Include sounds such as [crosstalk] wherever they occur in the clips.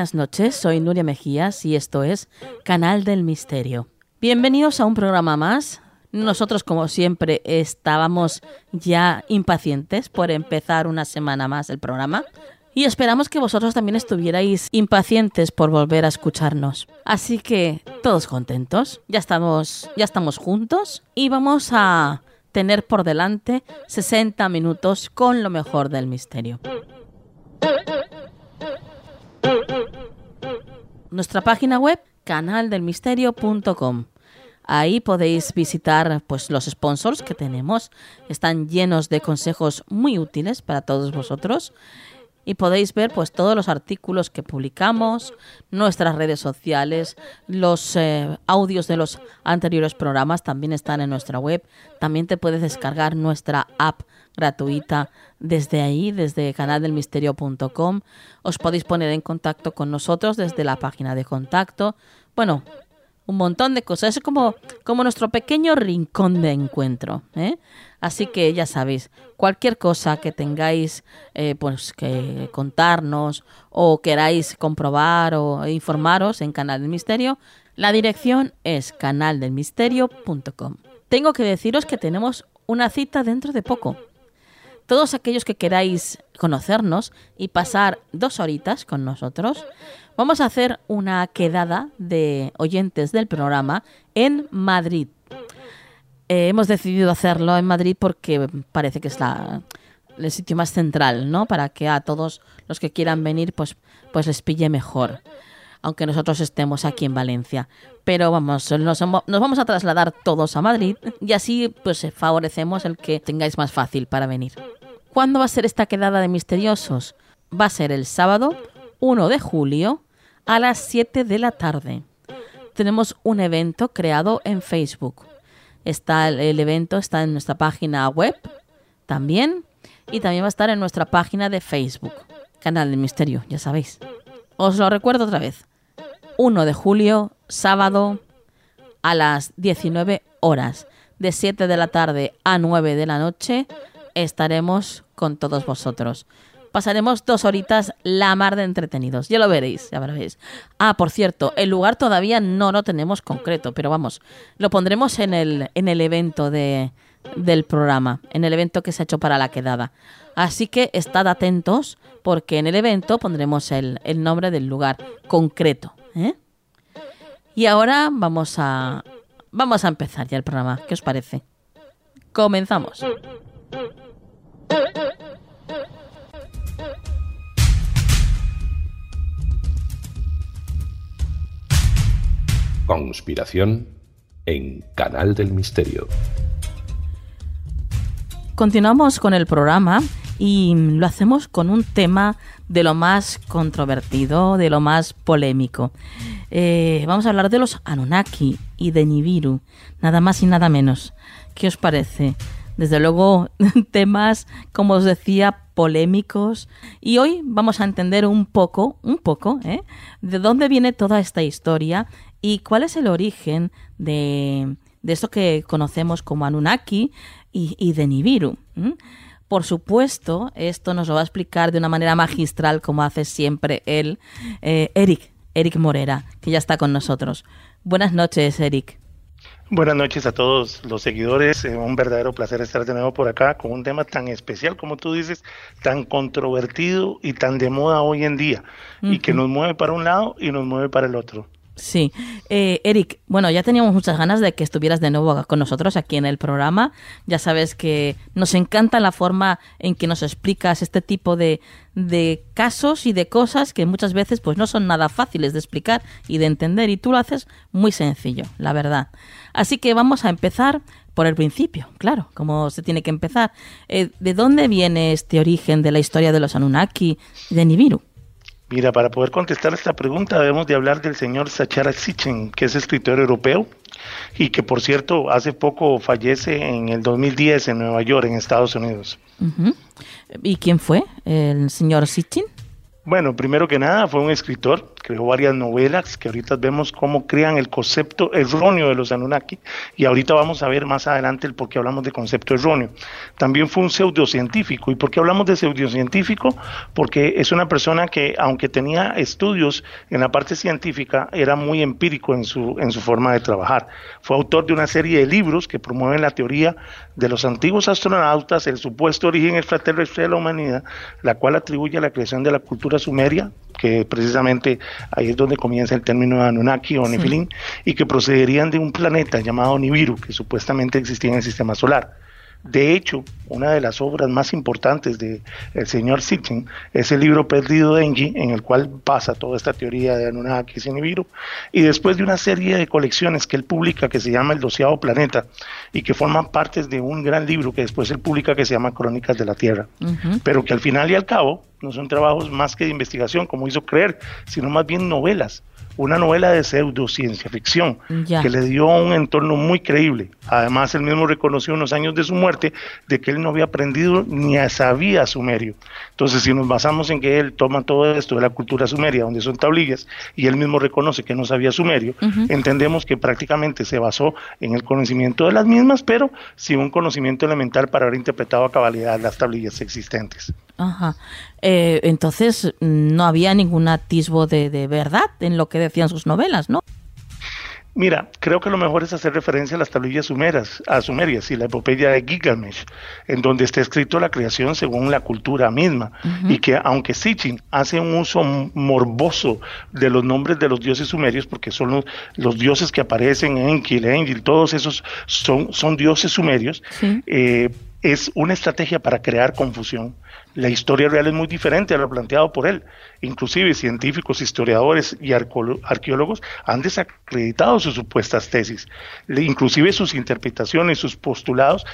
Buenas noches, soy Nuria Mejías y esto es Canal del Misterio. Bienvenidos a un programa más. Nosotros, como siempre, estábamos ya impacientes por empezar una semana más el programa y esperamos que vosotros también estuvierais impacientes por volver a escucharnos. Así que todos contentos, ya estamos, ya estamos juntos y vamos a tener por delante 60 minutos con lo mejor del misterio. Nuestra página web, canaldelmisterio.com. Ahí podéis visitar pues, los sponsors que tenemos. Están llenos de consejos muy útiles para todos vosotros. Y podéis ver pues, todos los artículos que publicamos, nuestras redes sociales, los eh, audios de los anteriores programas también están en nuestra web. También te puedes descargar nuestra app gratuita desde ahí, desde canaldelmisterio.com. Os podéis poner en contacto con nosotros desde la página de contacto. Bueno, un montón de cosas. Es como, como nuestro pequeño rincón de encuentro. ¿eh? Así que ya sabéis, cualquier cosa que tengáis eh, pues que contarnos o queráis comprobar o informaros en Canal del Misterio, la dirección es canaldelmisterio.com. Tengo que deciros que tenemos una cita dentro de poco todos aquellos que queráis conocernos y pasar dos horitas con nosotros, vamos a hacer una quedada de oyentes del programa en Madrid. Eh, hemos decidido hacerlo en Madrid porque parece que es la, el sitio más central, ¿no? Para que a todos los que quieran venir, pues, pues les pille mejor aunque nosotros estemos aquí en Valencia. Pero vamos, nos, vamos a trasladar todos a Madrid y así pues favorecemos el que tengáis más fácil para venir. ¿Cuándo va a ser esta quedada de misteriosos? Va a ser el sábado 1 de julio a las 7 de la tarde. Tenemos un evento creado en Facebook. Está el, evento está en nuestra página web también y también va a estar en nuestra página de Facebook, Canal del Misterio, ya sabéis. Os lo recuerdo otra vez. 1 de julio, sábado a las 19 horas, de 7 de la tarde a 9 de la noche estaremos con todos vosotros. Pasaremos dos horitas la mar de entretenidos. Ya lo veréis, ya veréis. Ah, por cierto, el lugar todavía no lo tenemos concreto, pero vamos, lo pondremos en el, en el evento de, del programa, en el evento que se ha hecho para la quedada. Así que estad atentos porque en el evento pondremos el, el nombre del lugar concreto. ¿eh? Y ahora vamos a, vamos a empezar ya el programa. ¿Qué os parece? Comenzamos. Conspiración en Canal del Misterio. Continuamos con el programa y lo hacemos con un tema de lo más controvertido, de lo más polémico. Eh, vamos a hablar de los Anunnaki y de Nibiru, nada más y nada menos. ¿Qué os parece? Desde luego, [laughs] temas, como os decía, polémicos. Y hoy vamos a entender un poco, un poco, ¿eh? de dónde viene toda esta historia ¿Y cuál es el origen de, de esto que conocemos como Anunnaki y, de Nibiru? ¿Mm? Por supuesto, esto nos lo va a explicar de una manera magistral, como hace siempre él, eh, Eric, Eric Morera, que ya está con nosotros. Buenas noches, Eric. Buenas noches a todos los seguidores. Eh, un verdadero placer estar de nuevo por acá con un tema tan especial, como tú dices, tan controvertido y tan de moda hoy en día, y que nos mueve para un lado y nos mueve para el otro. Sí. Eh, Eric, bueno, ya teníamos muchas ganas de que estuvieras de nuevo con nosotros aquí en el programa. Ya sabes que nos encanta la forma en que nos explicas este tipo de, de casos y de cosas que muchas veces pues no son nada fáciles de explicar y de entender y tú lo haces muy sencillo, la verdad. Así que vamos a empezar por el principio, claro, como se tiene que empezar. Eh, ¿De dónde viene este origen de la historia de los Anunnaki de Nibiru? Mira, para poder contestar esta pregunta debemos de hablar del señor Sachara Sitchin, que es escritor europeo y que por cierto hace poco fallece en el 2010 en Nueva York, en Estados Unidos. ¿Y quién fue el señor Sitchin? Bueno, primero que nada fue un escritor, creó varias novelas que ahorita vemos cómo crean el concepto erróneo de los Anunnaki y ahorita vamos a ver más adelante el por qué hablamos de concepto erróneo. También fue un pseudocientífico. ¿Y por qué hablamos de pseudocientífico? Porque es una persona que, aunque tenía estudios en la parte científica, era muy empírico en su, en su forma de trabajar. Fue autor de una serie de libros que promueven la teoría de los antiguos astronautas, el supuesto origen extraterrestre de la humanidad, la cual atribuye a la creación de la cultura sumeria, que precisamente ahí es donde comienza el término de Anunnaki o Nefilim, y que procederían de un planeta llamado Nibiru, que supuestamente existía en el sistema solar. De hecho, una de las obras más importantes del el señor Sitchin es el libro Perdido de Engi, en el cual pasa toda esta teoría de Anunnaki y Nibiru, y después de una serie de colecciones que él publica que se llama El Doceavo Planeta y que forman partes de un gran libro que después él publica que se llama Crónicas de la Tierra, pero que al final y al cabo no son trabajos más que de investigación, como hizo creer, sino más bien novelas una novela de pseudociencia ficción que le dio un entorno muy creíble. Además, él mismo reconoció unos años de su muerte de que él no había aprendido ni sabía sumerio. Entonces, si nos basamos en que él toma todo esto de la cultura sumeria, donde son tablillas, y él mismo reconoce que no sabía sumerio, entendemos que prácticamente se basó en el conocimiento de las mismas, pero sin un conocimiento elemental para haber interpretado a cabalidad las tablillas existentes. Ajá. Eh, entonces no había ningún atisbo de, de, verdad en lo que decían sus novelas, ¿no? Mira, creo que lo mejor es hacer referencia a las tablillas sumeras, a sumerias y la epopeya de Gilgamesh, en donde está escrito la creación según la cultura misma, y que aunque Sitchin hace un uso morboso de los nombres de los dioses sumerios, porque son los, los dioses que aparecen en Enki, Engil, todos esos son, son dioses sumerios, eh, es una estrategia para crear confusión. La historia real es muy diferente a lo planteado por él. Inclusive científicos, historiadores y arqueólogos han desacreditado sus supuestas tesis. Inclusive sus interpretaciones, sus postulados,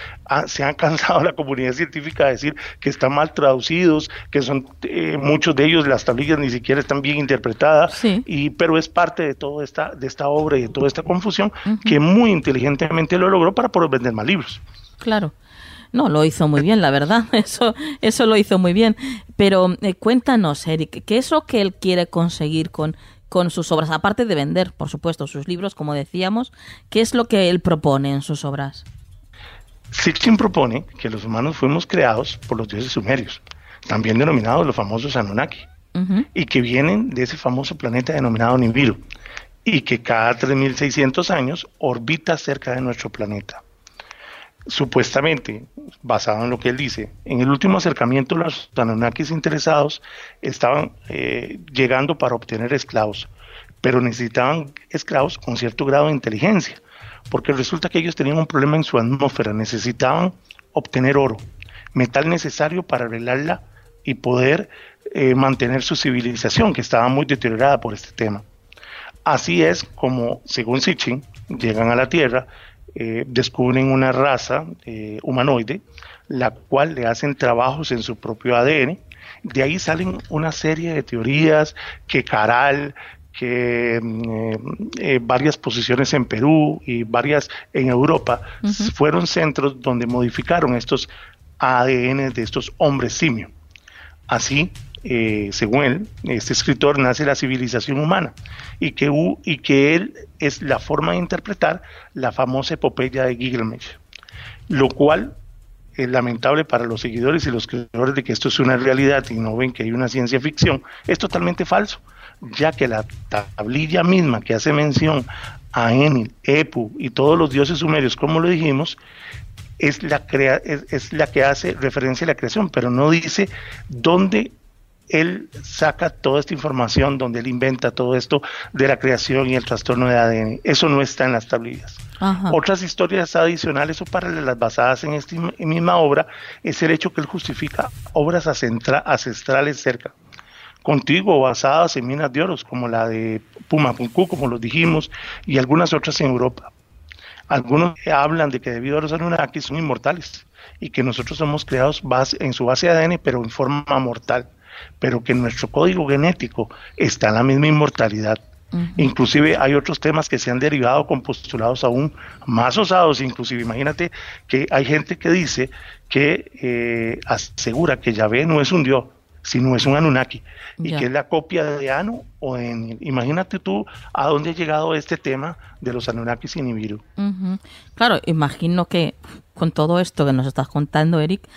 se han cansado la comunidad científica de decir que están mal traducidos, que son eh, muchos de ellos las tablillas ni siquiera están bien interpretadas, y, pero es parte de toda esta, de esta obra y de toda esta confusión que muy inteligentemente lo logró para poder vender más libros. Claro. No, lo hizo muy bien, la verdad. [laughs] Eso, eso lo hizo muy bien. Pero eh, cuéntanos, Eric, ¿qué es lo que él quiere conseguir con, con sus obras? Aparte de vender, por supuesto, sus libros, como decíamos, ¿qué es lo que él propone en sus obras? Sitchin propone que los humanos fuimos creados por los dioses sumerios, también denominados los famosos Anunnaki, y que vienen de ese famoso planeta denominado Nibiru, y que cada 3.600 años orbita cerca de nuestro planeta supuestamente, basado en lo que él dice, en el último acercamiento los Anunnakis interesados estaban eh, llegando para obtener esclavos, pero necesitaban esclavos con cierto grado de inteligencia, porque resulta que ellos tenían un problema en su atmósfera, necesitaban obtener oro, metal necesario para arreglarla y poder eh, mantener su civilización, que estaba muy deteriorada por este tema. Así es como, según Sitchin, llegan a la Tierra, eh, descubren una raza eh, humanoide, la cual le hacen trabajos en su propio ADN. De ahí salen una serie de teorías que Caral, que mm, eh, varias posiciones en Perú y varias en Europa fueron centros donde modificaron estos ADN de estos hombres simio. Así, eh, según él, este escritor nace la civilización humana y que, y que él es la forma de interpretar la famosa epopeya de Gilgamesh, lo cual es lamentable para los seguidores y los creadores de que esto es una realidad y no ven que hay una ciencia ficción, es totalmente falso, ya que la tablilla misma que hace mención a Enil, Epu y todos los dioses sumerios, como lo dijimos, es la, crea es, la que hace referencia a la creación, pero no dice dónde él saca toda esta información, donde él inventa todo esto de la creación y el trastorno de ADN. Eso no está en las tablillas. Otras historias adicionales o paralelas basadas en esta misma obra es el hecho que él justifica obras ancestrales cerca contigo basadas en minas de oro, como la de Pumapunku, como lo dijimos, y algunas otras en Europa. Algunos hablan de que debido a los Anunnaki son inmortales y que nosotros somos creados en su base de ADN, pero en forma mortal, pero que nuestro código genético está en la misma inmortalidad. Inclusive hay otros temas que se han derivado con postulados aún más osados, inclusive imagínate que hay gente que dice que eh, asegura que Yahvé no es un dios, sino es un Anunnaki, y que es la copia de Anu o de Imagínate tú a dónde ha llegado este tema de los Anunnakis y Nibiru. Claro, imagino que con todo esto que nos estás contando, Eric,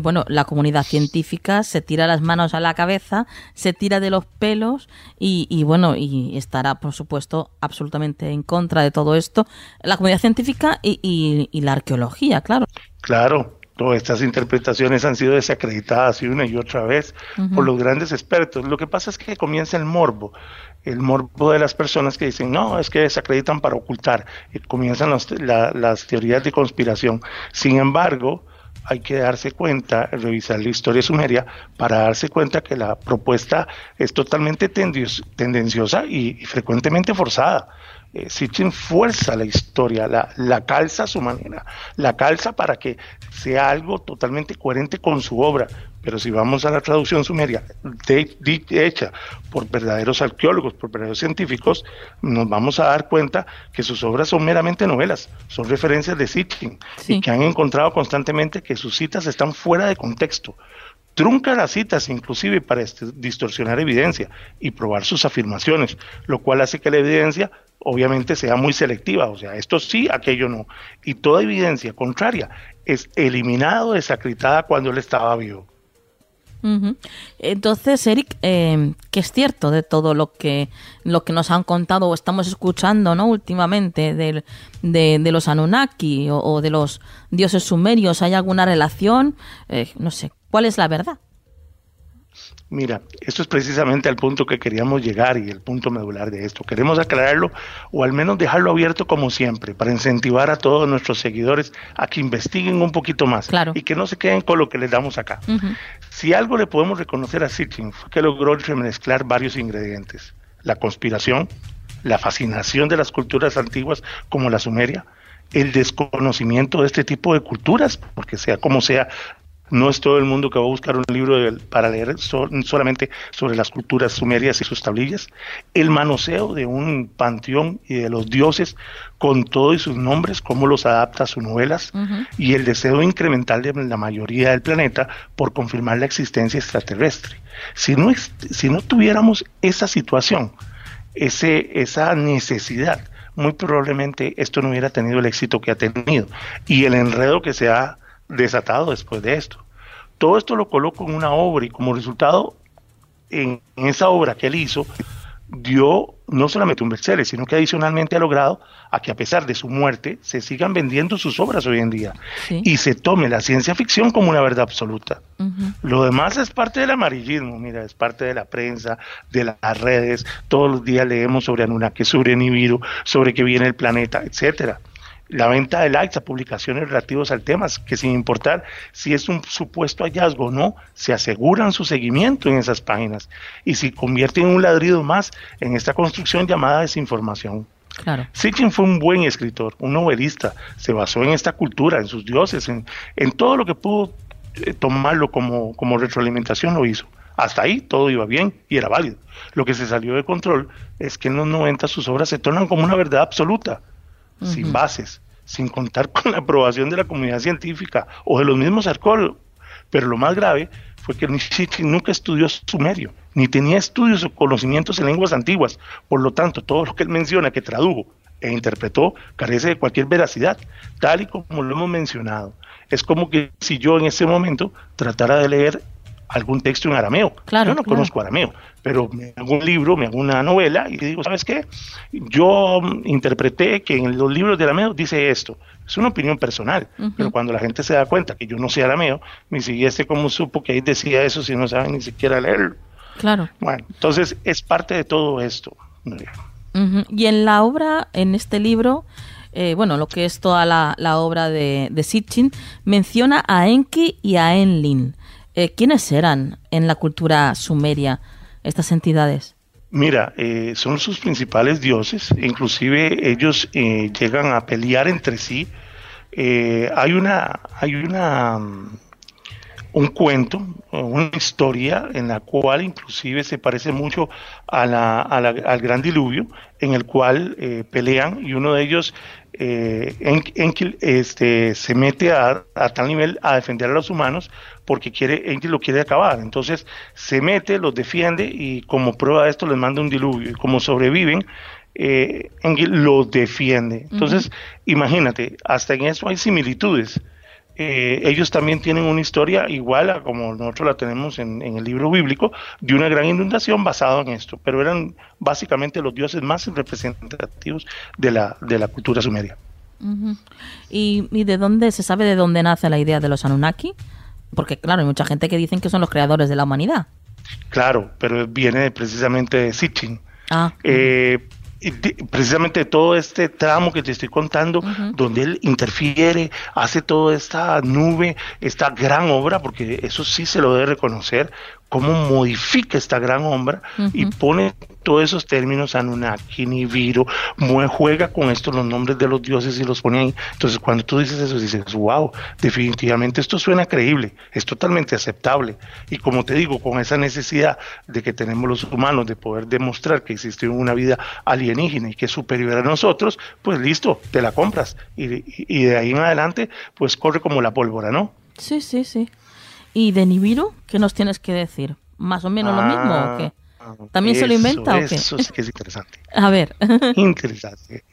bueno, la comunidad científica se tira las manos a la cabeza, se tira de los pelos y, bueno, y estará, por supuesto, absolutamente en contra de todo esto. La comunidad científica y, y la arqueología, claro. Claro, Todas estas interpretaciones han sido desacreditadas una y otra vez por los grandes expertos. Lo que pasa es que comienza el morbo, el morbo de las personas que dicen, no, es que desacreditan para ocultar, y comienzan las teorías de conspiración. Sin embargo, hay que darse cuenta, revisar la historia sumeria para darse cuenta que la propuesta es totalmente tendenciosa y frecuentemente forzada eh, Sitchin fuerza la historia, la, la, calza a su manera, la calza para que sea algo totalmente coherente con su obra. Pero si vamos a la traducción sumeria hecha por verdaderos arqueólogos, por verdaderos científicos, nos vamos a dar cuenta que sus obras son meramente novelas, son referencias de Sitchin y que han encontrado constantemente que sus citas están fuera de contexto trunca las citas inclusive para este, distorsionar evidencia y probar sus afirmaciones, lo cual hace que la evidencia obviamente sea muy selectiva, o sea, esto sí, aquello no. Y toda evidencia contraria es eliminada o desacreditada cuando él estaba vivo. Entonces, Eric, eh, ¿qué es cierto de todo lo que, lo que nos han contado o estamos escuchando ¿no? últimamente de, de, los Anunnaki o, de los dioses sumerios? ¿Hay alguna relación? Eh, no sé, ¿cuál es la verdad? Mira, esto es precisamente el punto que queríamos llegar y el punto medular de esto. Queremos aclararlo o al menos dejarlo abierto como siempre para incentivar a todos nuestros seguidores a que investiguen un poquito más y que no se queden con lo que les damos acá. Si algo le podemos reconocer a Sitchin fue que logró remezclar varios ingredientes. La conspiración, la fascinación de las culturas antiguas como la sumeria, el desconocimiento de este tipo de culturas, porque sea como sea, no es todo el mundo que va a buscar un libro para leer solamente sobre las culturas sumerias y sus tablillas. El manoseo de un panteón y de los dioses con todos sus nombres, cómo los adapta a sus novelas, y el deseo incremental de la mayoría del planeta por confirmar la existencia extraterrestre. Si no, si no tuviéramos esa situación, ese, esa necesidad, muy probablemente esto no hubiera tenido el éxito que ha tenido y el enredo que se ha desatado después de esto. Todo esto lo coloco en una obra y como resultado, en, esa obra que él hizo, dio no solamente un bestseller, sino que adicionalmente ha logrado a que a pesar de su muerte se sigan vendiendo sus obras hoy en día y se tome la ciencia ficción como una verdad absoluta. Lo demás es parte del amarillismo, mira, es parte de la prensa, de las redes, todos los días leemos sobre Anunnaki, sobre Nibiru, sobre que viene el planeta, etcétera la venta de likes a publicaciones relativas al tema, que sin importar si es un supuesto hallazgo o no, se aseguran su seguimiento en esas páginas y si convierten un ladrido más en esta construcción llamada desinformación. Claro. Sitchin fue un buen escritor, un novelista, se basó en esta cultura, en sus dioses, en, todo lo que pudo eh, tomarlo como, como retroalimentación lo hizo. Hasta ahí todo iba bien y era válido. Lo que se salió de control es que en los 90 sus obras se tornan como una verdad absoluta sin bases, sin contar con la aprobación de la comunidad científica o de los mismos arqueólogos. Pero lo más grave fue que Nietzsche nunca estudió sumerio, ni tenía estudios o conocimientos en lenguas antiguas. Por lo tanto, todo lo que él menciona, que tradujo e interpretó, carece de cualquier veracidad, tal y como lo hemos mencionado. Es como que si yo en ese momento tratara de leer algún texto en arameo. Claro, Yo no claro. conozco arameo, pero me hago un libro, me hago una novela y digo, ¿sabes qué? Yo interpreté que en los libros de arameo dice esto. Es una opinión personal, pero cuando la gente se da cuenta que yo no sé arameo, me dice, ¿y este cómo supo que ahí decía eso si no sabe ni siquiera leerlo? Claro. Bueno, entonces es parte de todo esto. Y en la obra, en este libro, eh, bueno, lo que es toda la, la obra de, de Sitchin, menciona a Enki y a Enlil. Eh, ¿Quiénes eran en la cultura sumeria estas entidades? Mira, eh, son sus principales dioses, inclusive ellos eh, llegan a pelear entre sí. Eh, hay una, hay una, mm, un cuento, una historia en la cual inclusive se parece mucho a al gran diluvio, en el cual eh, pelean y uno de ellos, eh, este, se mete a, a tal nivel a defender a los humanos porque quiere, Enki lo quiere acabar. Entonces se mete, los defiende y como prueba de esto les manda un diluvio. Y como sobreviven, eh, Enki los defiende. Entonces, imagínate, hasta en eso hay similitudes. Eh, ellos también tienen una historia igual a como nosotros la tenemos en, en el libro bíblico, de una gran inundación basado en esto, pero eran básicamente los dioses más representativos de la, de la cultura sumeria. ¿Y, y de dónde se sabe de dónde nace la idea de los Anunnaki? Porque, claro, hay mucha gente que dicen que son los creadores de la humanidad. Claro, pero viene precisamente de Sitchin. Ah, Eh, precisamente todo este tramo que te estoy contando, donde él interfiere, hace toda esta nube, esta gran obra, porque eso sí se lo debe reconocer, cómo modifica esta gran obra y pone todos esos términos Anunnaki, Nibiru, juega con esto los nombres de los dioses y los pone ahí. Entonces cuando tú dices eso, dices, wow, definitivamente esto suena creíble, es totalmente aceptable. Y como te digo, con esa necesidad de que tenemos los humanos de poder demostrar que existe una vida alienígena y que es superior a nosotros, pues listo, te la compras. Y- y de ahí en adelante, pues corre como la pólvora, ¿no? sí, sí, sí. ¿Y de Nibiru? ¿Qué nos tienes que decir? ¿Más o menos lo mismo o qué? Ah, ¿También se lo eso, inventa o qué? Eso sí que es interesante. [laughs] A ver. [laughs] Interesante.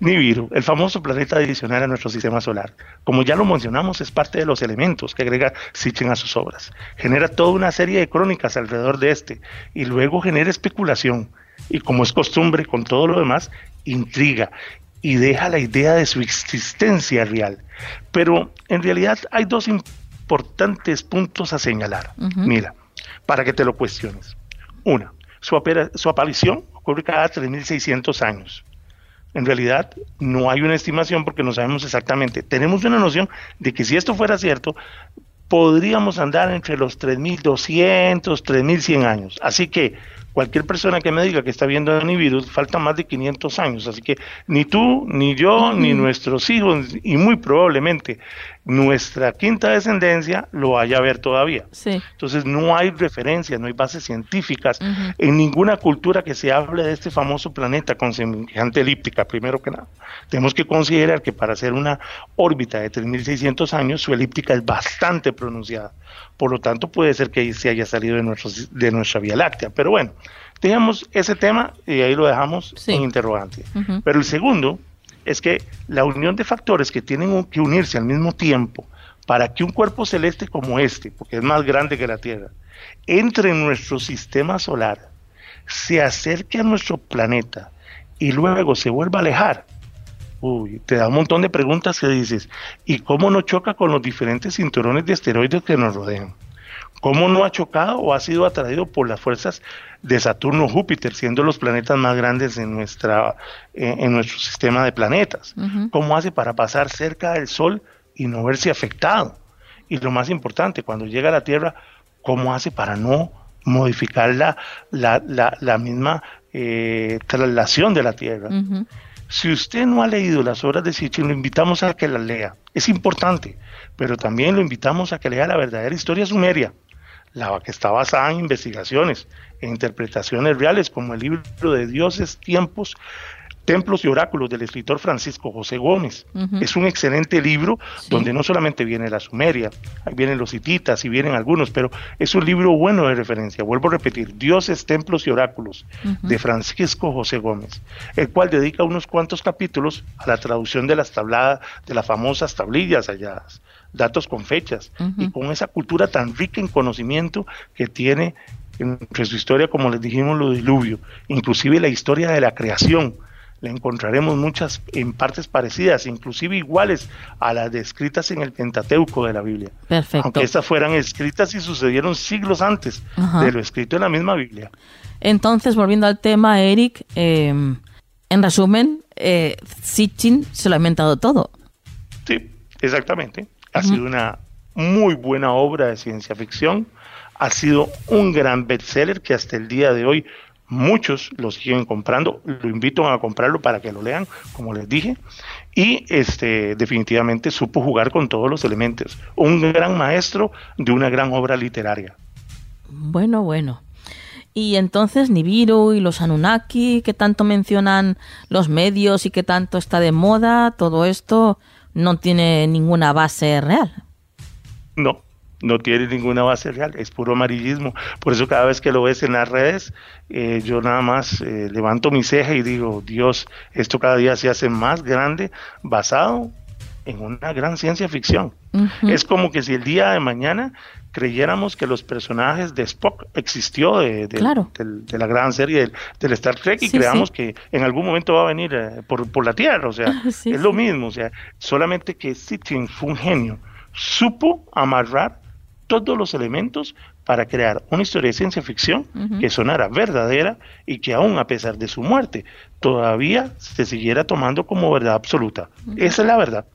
Nibiru, el famoso planeta adicional a nuestro sistema solar. Como ya lo mencionamos, es parte de los elementos que agrega Sitchin a sus obras. Genera toda una serie de crónicas alrededor de este y luego genera especulación. Y como es costumbre con todo lo demás, intriga y deja la idea de su existencia real. Pero en realidad hay dos importantes puntos a señalar. Mira, para que te lo cuestiones. Una, su, su aparición ocurre cada 3.600 años. En realidad no hay una estimación porque no sabemos exactamente. Tenemos una noción de que si esto fuera cierto, podríamos andar entre los 3.200, 3.100 años. Así que cualquier persona que me diga que está viendo a Nibiru, falta más de 500 años. Así que ni tú, ni yo, ni nuestros hijos, y muy probablemente nuestra quinta descendencia lo vaya a ver todavía. Sí. Entonces no hay referencias, no hay bases científicas en ninguna cultura que se hable de este famoso planeta con semejante elíptica, primero que nada. Tenemos que considerar que para hacer una órbita de 3.600 años, su elíptica es bastante pronunciada. Por lo tanto, puede ser que se haya salido de, nuestro, de nuestra Vía Láctea. Pero bueno, dejamos ese tema y ahí lo dejamos Sí. en interrogante. Pero el segundo es que la unión de factores que tienen que unirse al mismo tiempo para que un cuerpo celeste como este, porque es más grande que la Tierra, entre en nuestro sistema solar, se acerque a nuestro planeta y luego se vuelva a alejar. Uy, te da un montón de preguntas que dices, ¿y cómo no choca con los diferentes cinturones de asteroides que nos rodean? ¿Cómo no ha chocado o ha sido atraído por las fuerzas de Saturno o Júpiter, siendo los planetas más grandes en, nuestra, en, en nuestro sistema de planetas? ¿Cómo hace para pasar cerca del Sol y no verse afectado? Y lo más importante, cuando llega a la Tierra, ¿cómo hace para no modificar la, la, la, la misma eh, traslación de la Tierra? Si usted no ha leído las obras de Sitchin, lo invitamos a que las lea. Es importante, pero también lo invitamos a que lea la verdadera historia sumeria, la que está basada en investigaciones e interpretaciones reales, como el libro de Dioses, Tiempos, Templos y Oráculos del escritor Francisco José Gómez. Es un excelente libro donde no solamente viene la Sumeria, ahí vienen los hititas y vienen algunos, pero es un libro bueno de referencia. Vuelvo a repetir, Dioses, Templos y Oráculos de Francisco José Gómez, el cual dedica unos cuantos capítulos a la traducción de las tabladas, de las famosas tablillas halladas, datos con fechas y con esa cultura tan rica en conocimiento que tiene entre su historia, como les dijimos, lo diluvio, inclusive la historia de la creación le encontraremos muchas en partes parecidas, inclusive iguales a las descritas en el Pentateuco de la Biblia. Perfecto. Aunque estas fueran escritas y sucedieron siglos antes de lo escrito en la misma Biblia. Entonces, volviendo al tema, Eric, em, en resumen, eh, Sitchin se lo ha inventado todo. Sí, exactamente. Ha sido una muy buena obra de ciencia ficción. Ha sido un gran bestseller que hasta el día de hoy muchos lo siguen comprando, lo invito a comprarlo para que lo lean, como les dije, y este definitivamente supo jugar con todos los elementos, un gran maestro de una gran obra literaria. Bueno, bueno. Y entonces Nibiru y los Anunnaki, que tanto mencionan los medios y que tanto está de moda, todo esto no tiene ninguna base real. No, no tiene ninguna base real, es puro amarillismo. Por eso cada vez que lo ves en las redes, eh, yo nada más eh, levanto mi ceja y digo, Dios, esto cada día se hace más grande basado en una gran ciencia ficción. Es como que si el día de mañana creyéramos que los personajes de Spock existió de, la gran serie del, Star Trek y creamos que en algún momento va a venir eh, por, la Tierra, o sea, [laughs] es lo mismo, o sea, solamente que Sitchin fue un genio, supo amarrar todos los elementos para crear una historia de ciencia ficción que sonara verdadera y que aún a pesar de su muerte todavía se siguiera tomando como verdad absoluta. Esa es la verdad.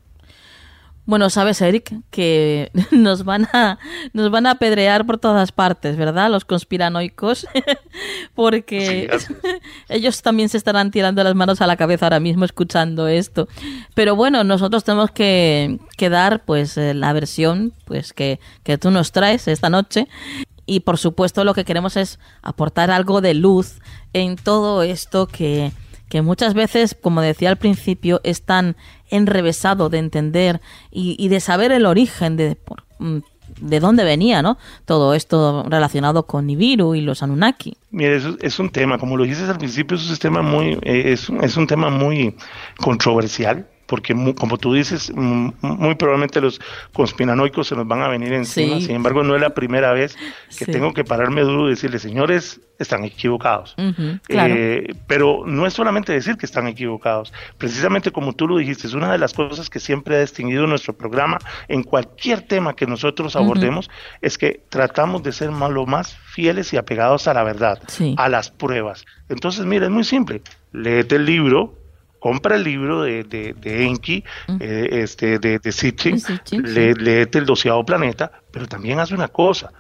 Bueno, sabes, Eric, que [laughs] nos van a nos van a apedrear por todas partes, ¿verdad? Los conspiranoicos, [laughs] porque [laughs] ellos también se estarán tirando las manos a la cabeza ahora mismo escuchando esto. Pero bueno, nosotros tenemos que, que dar, pues, eh, la versión, pues, que, que tú nos traes esta noche. Y por supuesto, lo que queremos es aportar algo de luz en todo esto que que muchas veces, como decía al principio, es tan enrevesado de entender y, de saber el origen de, mm, de dónde venía, ¿no? Todo esto relacionado con Nibiru y los Anunnaki. Mire, es, es un tema, como lo dices al principio, es un tema muy, eh, es, es un tema muy controversial porque como tú dices, muy probablemente los conspiranoicos se nos van a venir encima. Sin embargo, no es la primera vez que tengo que pararme duro y decirle, señores, están equivocados. Eh, pero no es solamente decir que están equivocados. Precisamente como tú lo dijiste, es una de las cosas que siempre ha distinguido nuestro programa en cualquier tema que nosotros abordemos, es que tratamos de ser lo más fieles y apegados a la verdad, a las pruebas. Entonces, mira, es muy simple. Léete el libro, compra el libro de, de, Enki, eh, este, de, de Sitchin, léete el doceavo planeta, pero también hace una cosa,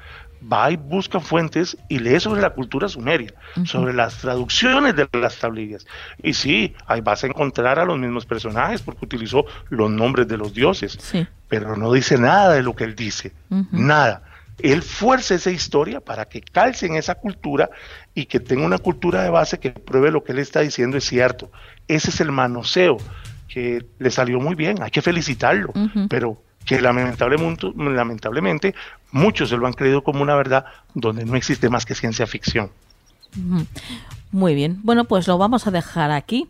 va y busca fuentes y lee sobre la cultura sumeria, sobre las traducciones de las tablillas. Y sí, ahí vas a encontrar a los mismos personajes porque utilizó los nombres de los dioses, pero no dice nada de lo que él dice, nada. Él fuerza esa historia para que calce en esa cultura y que tenga una cultura de base que pruebe lo que él está diciendo es cierto. Ese es el manoseo que le salió muy bien, hay que felicitarlo, pero que lamentablemente, lamentablemente muchos se lo han creído como una verdad donde no existe más que ciencia ficción. Muy bien, bueno, pues lo vamos a dejar aquí.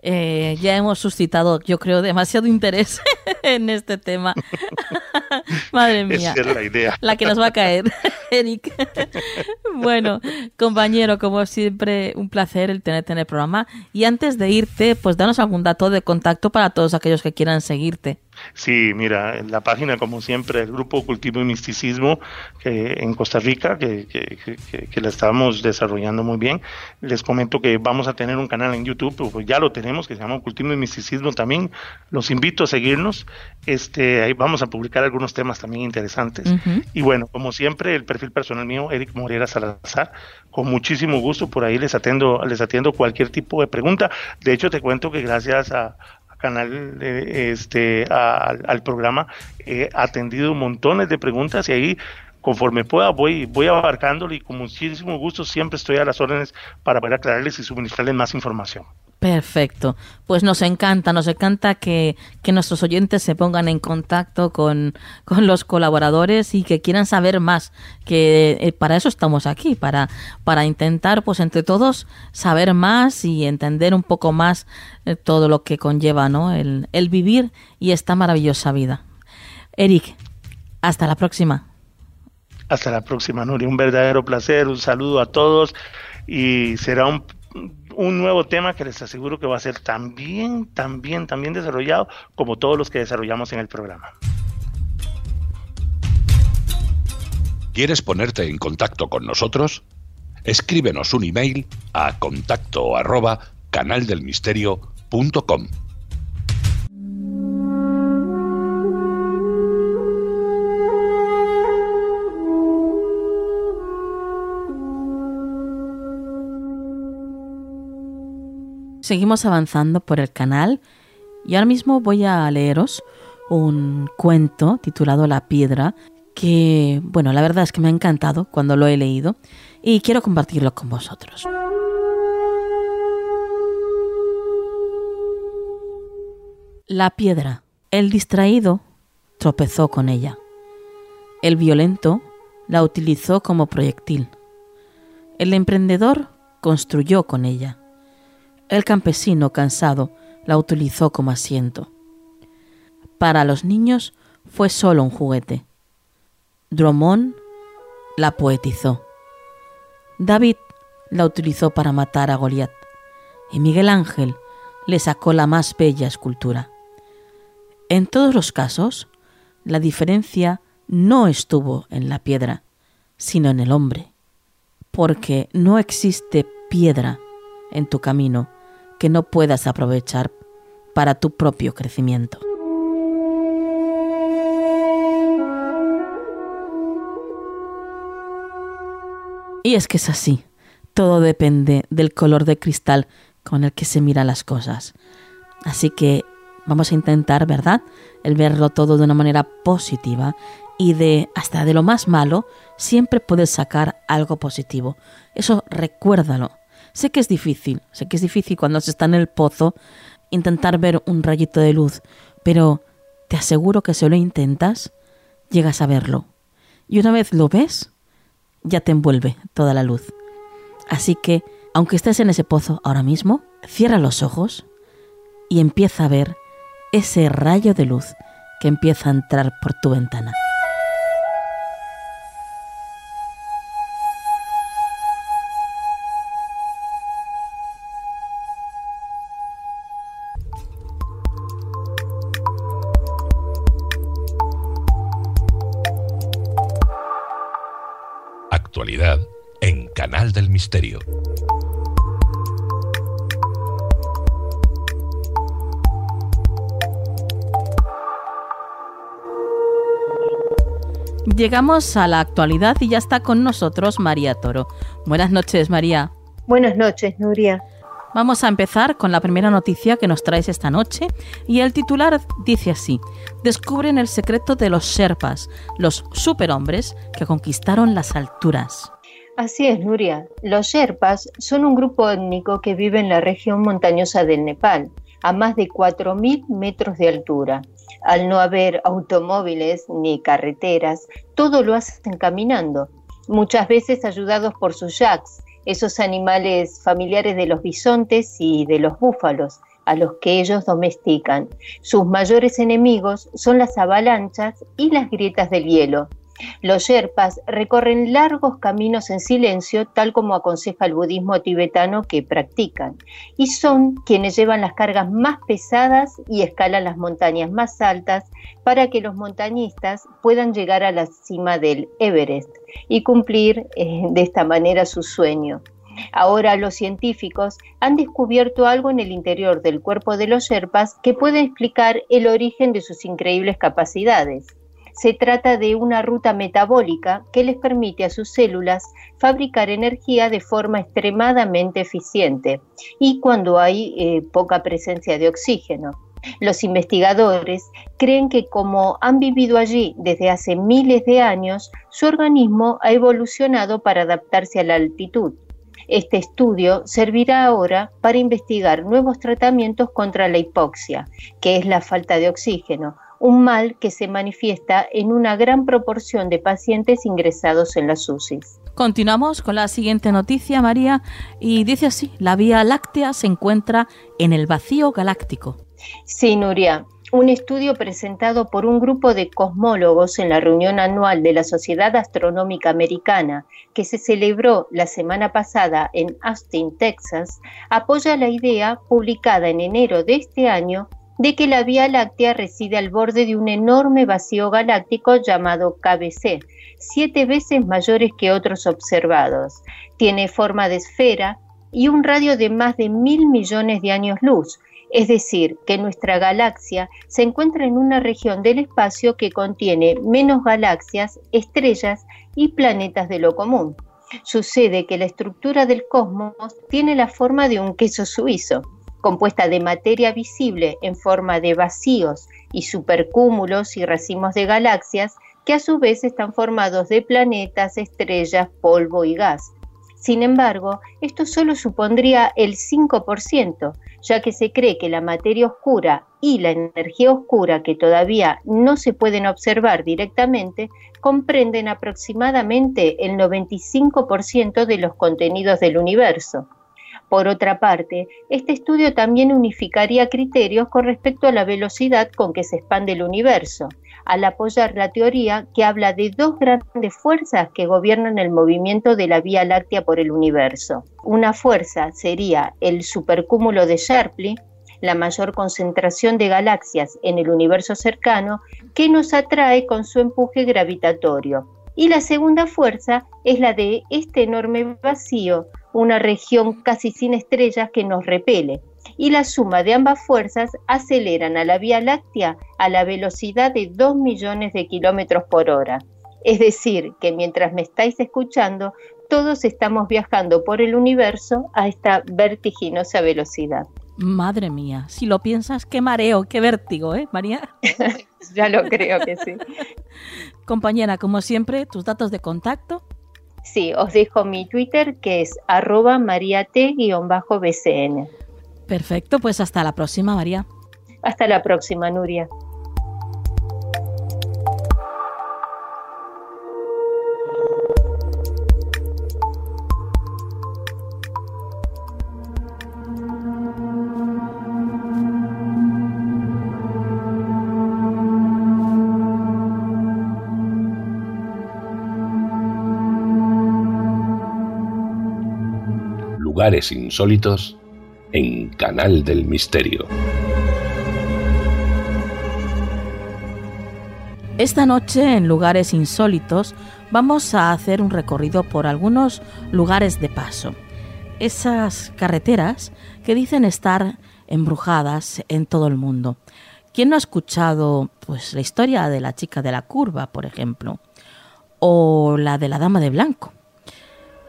Eh, ya hemos suscitado, yo creo, demasiado interés [laughs] en este tema. [laughs] Madre mía. Esa es la idea. La que nos va a caer, [laughs] Eric. bueno, compañero, como siempre, un placer el tenerte en el programa. Y antes de irte, pues danos algún dato de contacto para todos aquellos que quieran seguirte. Sí, mira, la página, como siempre, el Grupo Cultivo y Misticismo que, en Costa Rica, que, que, la estamos desarrollando muy bien. Les comento que vamos a tener un canal en YouTube, pues ya lo tenemos, que se llama Cultivo y Misticismo también. Los invito a seguirnos. Este, ahí vamos a publicar algunos temas también interesantes. Y bueno, como siempre, el perfil personal mío, Eric Morera Salazar, con muchísimo gusto por ahí les atiendo, les atiendo cualquier tipo de pregunta. De hecho, te cuento que gracias a, canal, este, al, programa, he atendido montones de preguntas y ahí conforme pueda voy, voy abarcándolo y con muchísimo gusto siempre estoy a las órdenes para poder aclararles y suministrarles más información. Perfecto. Pues nos encanta, nos encanta que, que nuestros oyentes se pongan en contacto con, con, los colaboradores y que quieran saber más, que eh, para eso estamos aquí, para, para intentar, pues entre todos, saber más y entender un poco más eh, todo lo que conlleva ¿no? el, el vivir y esta maravillosa vida. Eric, hasta la próxima. Hasta la próxima, Nuri. Un verdadero placer, un saludo a todos y será un un nuevo tema que les aseguro que va a ser tan bien, tan bien, tan bien desarrollado como todos los que desarrollamos en el programa. ¿Quieres ponerte en contacto con nosotros? Escríbenos un email a contacto arroba canaldelmisterio.com. Seguimos avanzando por el canal y ahora mismo voy a leeros un cuento titulado La piedra que, bueno, la verdad es que me ha encantado cuando lo he leído y quiero compartirlo con vosotros. La piedra. El distraído tropezó con ella. El violento la utilizó como proyectil. El emprendedor construyó con ella. El campesino cansado la utilizó como asiento. Para los niños fue solo un juguete. Drummond la poetizó. David la utilizó para matar a Goliat y Miguel Ángel le sacó la más bella escultura. En todos los casos, la diferencia no estuvo en la piedra, sino en el hombre, porque no existe piedra en tu camino que no puedas aprovechar para tu propio crecimiento. Y es que es así, todo depende del color de cristal con el que se miran las cosas. Así que vamos a intentar, ¿verdad?, el verlo todo de una manera positiva y de hasta de lo más malo siempre puedes sacar algo positivo. Eso recuérdalo. Sé que es difícil, sé que es difícil cuando se está en el pozo intentar ver un rayito de luz, pero te aseguro que si lo intentas, llegas a verlo. Y una vez lo ves, ya te envuelve toda la luz. Así que, aunque estés en ese pozo ahora mismo, cierra los ojos y empieza a ver ese rayo de luz que empieza a entrar por tu ventana. En Canal del Misterio. Llegamos a la actualidad y ya está con nosotros María Toro. Buenas noches, María. Buenas noches, Nuria. Vamos a empezar con la primera noticia que nos traes esta noche y el titular dice así, descubren el secreto de los Sherpas, los superhombres que conquistaron las alturas. Así es, Nuria. Los Sherpas son un grupo étnico que vive en la región montañosa del Nepal, a más de 4.000 metros de altura. Al no haber automóviles ni carreteras, todo lo hacen caminando, muchas veces ayudados por sus yaks, esos animales familiares de los bisontes y de los búfalos, a los que ellos domestican. Sus mayores enemigos son las avalanchas y las grietas del hielo. Los Sherpas recorren largos caminos en silencio, tal como aconseja el budismo tibetano que practican, y son quienes llevan las cargas más pesadas y escalan las montañas más altas para que los montañistas puedan llegar a la cima del Everest y cumplir eh, de esta manera su sueño. Ahora los científicos han descubierto algo en el interior del cuerpo de los Sherpas que puede explicar el origen de sus increíbles capacidades se trata de una ruta metabólica que les permite a sus células fabricar energía de forma extremadamente eficiente y cuando hay eh, poca presencia de oxígeno. Los investigadores creen que como han vivido allí desde hace miles de años, su organismo ha evolucionado para adaptarse a la altitud. Este estudio servirá ahora para investigar nuevos tratamientos contra la hipoxia, que es la falta de oxígeno, un mal que se manifiesta en una gran proporción de pacientes ingresados en las UCIs. Continuamos con la siguiente noticia, María, y dice así, la Vía Láctea se encuentra en el vacío galáctico. Sí, Nuria, un estudio presentado por un grupo de cosmólogos en la reunión anual de la Sociedad Astronómica Americana, que se celebró la semana pasada en Austin, Texas, apoya la idea publicada en enero de este año de que la Vía Láctea reside al borde de un enorme vacío galáctico llamado KBC, siete veces mayores que otros observados. Tiene forma de esfera y un radio de más de mil millones de años luz, es decir, que nuestra galaxia se encuentra en una región del espacio que contiene menos galaxias, estrellas y planetas de lo común. Sucede que la estructura del cosmos tiene la forma de un queso suizo compuesta de materia visible en forma de vacíos y supercúmulos y racimos de galaxias que a su vez están formados de planetas, estrellas, polvo y gas. Sin embargo, esto solo supondría el 5%, ya que se cree que la materia oscura y la energía oscura, que todavía no se pueden observar directamente, comprenden aproximadamente el 95% de los contenidos del universo. Por otra parte, este estudio también unificaría criterios con respecto a la velocidad con que se expande el universo, al apoyar la teoría que habla de dos grandes fuerzas que gobiernan el movimiento de la Vía Láctea por el universo. Una fuerza sería el supercúmulo de Sharpley, la mayor concentración de galaxias en el universo cercano, que nos atrae con su empuje gravitatorio. Y la segunda fuerza es la de este enorme vacío una región casi sin estrellas que nos repele, y la suma de ambas fuerzas aceleran a la Vía Láctea a la velocidad de 2 millones de kilómetros por hora. Es decir, que mientras me estáis escuchando, todos estamos viajando por el universo a esta vertiginosa velocidad. Madre mía, si lo piensas, qué mareo, qué vértigo, ¿eh, María? [laughs] ya lo creo que sí. Compañera, como siempre, tus datos de contacto Sí, os dejo mi Twitter que es arroba mariate-bcn. Perfecto, pues hasta la próxima, María. Hasta la próxima, Nuria. Lugares insólitos en Canal del Misterio. Esta noche en Lugares Insólitos vamos a hacer un recorrido por algunos lugares de paso. Esas carreteras que dicen estar embrujadas en todo el mundo. ¿Quién no ha escuchado pues la historia de la chica de la curva, por ejemplo? O la de la dama de blanco.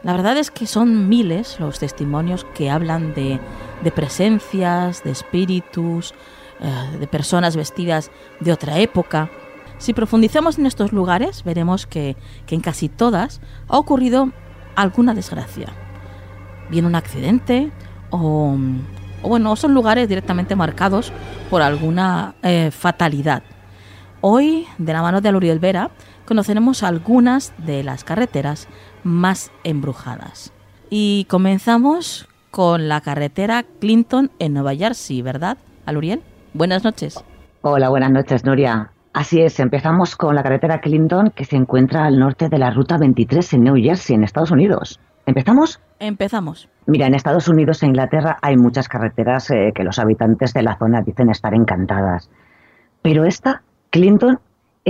La verdad es que son miles los testimonios que hablan de, presencias, de espíritus, eh, de personas vestidas de otra época. Si profundizamos en estos lugares, veremos que, en casi todas ha ocurrido alguna desgracia. Bien un accidente o, bueno, son lugares directamente marcados por alguna eh, fatalidad. Hoy, de la mano de Aluriel Vera, conoceremos algunas de las carreteras más embrujadas. Y comenzamos con la carretera Clinton en Nueva Jersey, ¿verdad, Aluriel? Buenas noches. Hola, buenas noches, Nuria. Así es, empezamos con la carretera Clinton que se encuentra al norte de la Ruta 23 en New Jersey, en Estados Unidos. ¿Empezamos? Empezamos. Mira, en Estados Unidos e Inglaterra hay muchas carreteras eh, que los habitantes de la zona dicen estar encantadas. Pero esta, Clinton,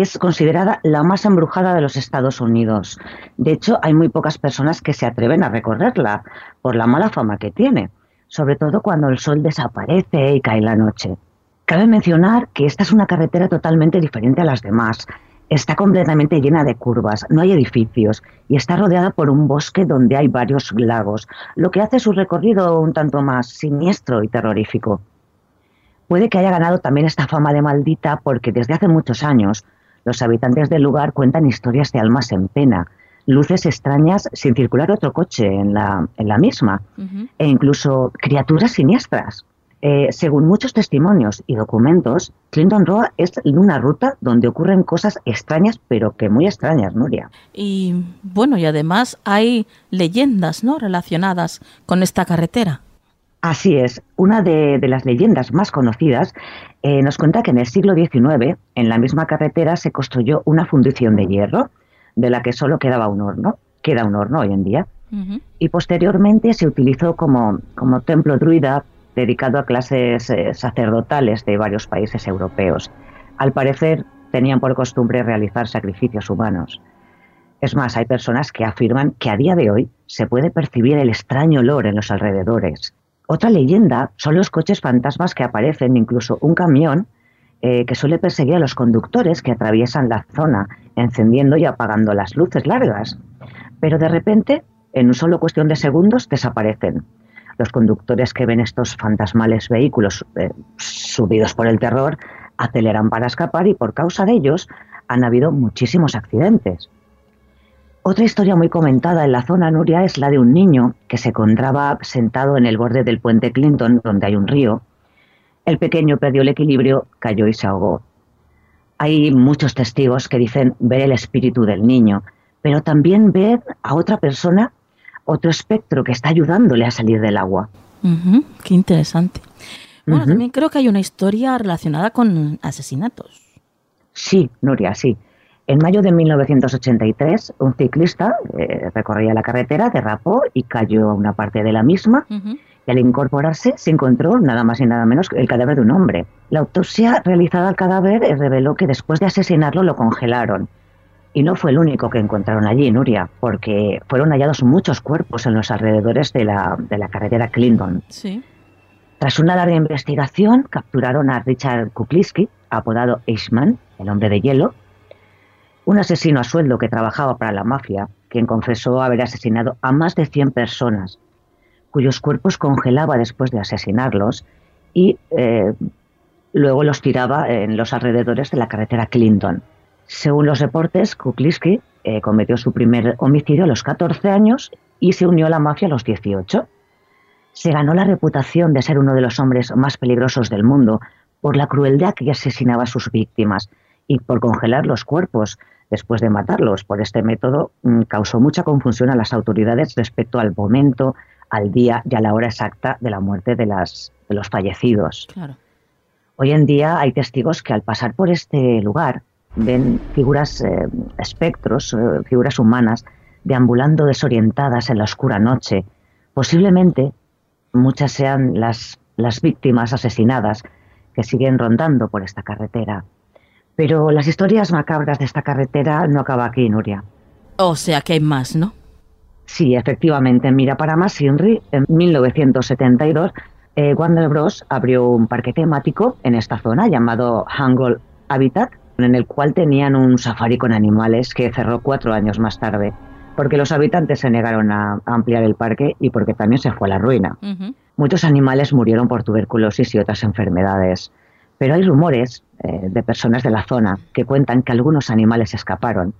es considerada la más embrujada de los Estados Unidos. De hecho, hay muy pocas personas que se atreven a recorrerla por la mala fama que tiene, sobre todo cuando el sol desaparece y cae la noche. Cabe mencionar que esta es una carretera totalmente diferente a las demás. Está completamente llena de curvas, no hay edificios y está rodeada por un bosque donde hay varios lagos, lo que hace su recorrido un tanto más siniestro y terrorífico. Puede que haya ganado también esta fama de maldita porque desde hace muchos años los habitantes del lugar cuentan historias de almas en pena, luces extrañas sin circular otro coche en la, en la misma, e incluso criaturas siniestras. Eh, según muchos testimonios y documentos, Clinton Road es una ruta donde ocurren cosas extrañas, pero que muy extrañas, Nuria. Y bueno, y además hay leyendas ¿no? relacionadas con esta carretera. Así es, una de, las leyendas más conocidas eh, nos cuenta que en el siglo XIX, en la misma carretera, se construyó una fundición de hierro, de la que solo quedaba un horno, queda un horno hoy en día, y posteriormente se utilizó como, como templo druida dedicado a clases eh, sacerdotales de varios países europeos. Al parecer tenían por costumbre realizar sacrificios humanos. Es más, hay personas que afirman que a día de hoy se puede percibir el extraño olor en los alrededores. Otra leyenda son los coches fantasmas que aparecen, incluso un camión eh, que suele perseguir a los conductores que atraviesan la zona, encendiendo y apagando las luces largas. Pero de repente, en un solo cuestión de segundos, desaparecen los conductores que ven estos fantasmales vehículos eh, subidos por el terror aceleran para escapar y por causa de ellos han habido muchísimos accidentes. Otra historia muy comentada en la zona Nuria es la de un niño que se encontraba sentado en el borde del puente Clinton, donde hay un río. El pequeño perdió el equilibrio, cayó y se ahogó. Hay muchos testigos que dicen ver el espíritu del niño, pero también ver a otra persona otro espectro que está ayudándole a salir del agua. qué interesante. Bueno, también creo que hay una historia relacionada con asesinatos. Sí, Nuria, sí. En mayo de 1983, un ciclista eh, recorría la carretera, derrapó y cayó a una parte de la misma. Y al incorporarse se encontró nada más y nada menos que el cadáver de un hombre. La autopsia realizada al cadáver reveló que después de asesinarlo lo congelaron y no fue el único que encontraron allí, Nuria, porque fueron hallados muchos cuerpos en los alrededores de la, de la carretera Clinton. Sí. Tras una larga investigación, capturaron a Richard Kukliski, apodado Eishman, el hombre de hielo, un asesino a sueldo que trabajaba para la mafia, quien confesó haber asesinado a más de 100 personas, cuyos cuerpos congelaba después de asesinarlos y eh, luego los tiraba en los alrededores de la carretera Clinton. Según los reportes, Kukliski eh, cometió su primer homicidio a los 14 años y se unió a la mafia a los 18. Se ganó la reputación de ser uno de los hombres más peligrosos del mundo por la crueldad que asesinaba a sus víctimas y por congelar los cuerpos después de matarlos. Por este método mm, causó mucha confusión a las autoridades respecto al momento, al día y a la hora exacta de la muerte de, las, de los fallecidos. Hoy en día hay testigos que al pasar por este lugar ven figuras, eh, espectros, eh, figuras humanas, deambulando desorientadas en la oscura noche. Posiblemente muchas sean las, las víctimas asesinadas que siguen rondando por esta carretera. Pero las historias macabras de esta carretera no acaban aquí, Nuria. O sea que hay más, ¿no? Sí, efectivamente. Mira, para más Henry, en 1972, eh, Warner Bros. abrió un parque temático en esta zona llamado Hangul Habitat, en el cual tenían un safari con animales que cerró cuatro años más tarde, porque los habitantes se negaron a ampliar el parque y porque también se fue a la ruina. Muchos animales murieron por tuberculosis y otras enfermedades, pero hay rumores eh, de personas de la zona que cuentan que algunos animales escaparon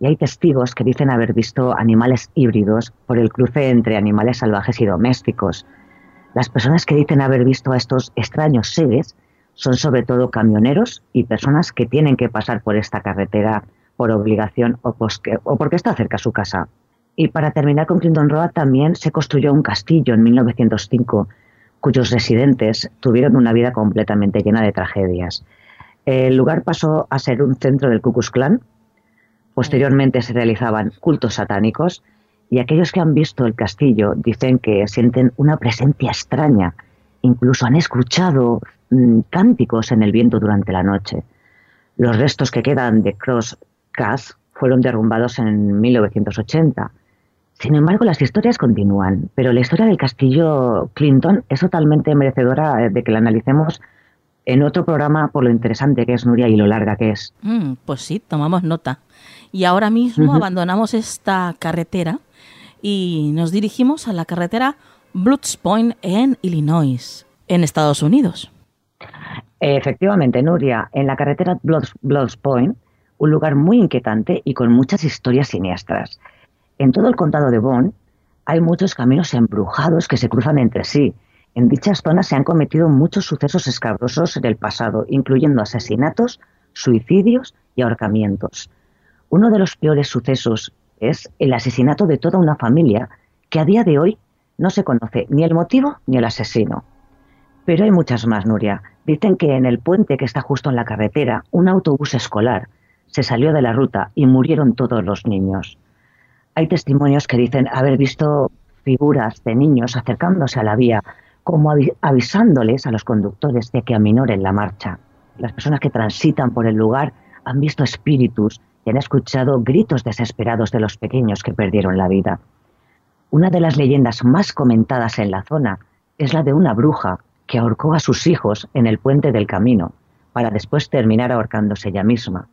y hay testigos que dicen haber visto animales híbridos por el cruce entre animales salvajes y domésticos. Las personas que dicen haber visto a estos extraños seres son sobre todo camioneros y personas que tienen que pasar por esta carretera por obligación o, o porque está cerca a su casa. Y para terminar con Clinton Road también se construyó un castillo en 1905 cuyos residentes tuvieron una vida completamente llena de tragedias. El lugar pasó a ser un centro del Ku Klux Klan. Posteriormente se realizaban cultos satánicos y aquellos que han visto el castillo dicen que sienten una presencia extraña. Incluso han escuchado Mm, cánticos en el viento durante la noche. Los restos que quedan de Cross Cass fueron derrumbados en 1980. Sin embargo, las historias continúan, pero la historia del castillo Clinton es totalmente merecedora de que la analicemos en otro programa por lo interesante que es Nuria y lo larga que es. Mm, pues sí, tomamos nota. Y ahora mismo abandonamos esta carretera y nos dirigimos a la carretera Bloods Point en Illinois, en Estados Unidos. Efectivamente, Nuria, en la carretera Bloods, Point, un lugar muy inquietante y con muchas historias siniestras. En todo el condado de Bonn hay muchos caminos embrujados que se cruzan entre sí. En dichas zonas se han cometido muchos sucesos escabrosos en el pasado, incluyendo asesinatos, suicidios y ahorcamientos. Uno de los peores sucesos es el asesinato de toda una familia que a día de hoy no se conoce ni el motivo ni el asesino. Pero hay muchas más, Nuria. Dicen que en el puente que está justo en la carretera, un autobús escolar se salió de la ruta y murieron todos los niños. Hay testimonios que dicen haber visto figuras de niños acercándose a la vía, como avisándoles a los conductores de que aminoren la marcha. Las personas que transitan por el lugar han visto espíritus y han escuchado gritos desesperados de los pequeños que perdieron la vida. Una de las leyendas más comentadas en la zona es la de una bruja que ahorcó a sus hijos en el puente del camino, para después terminar ahorcándose ella misma.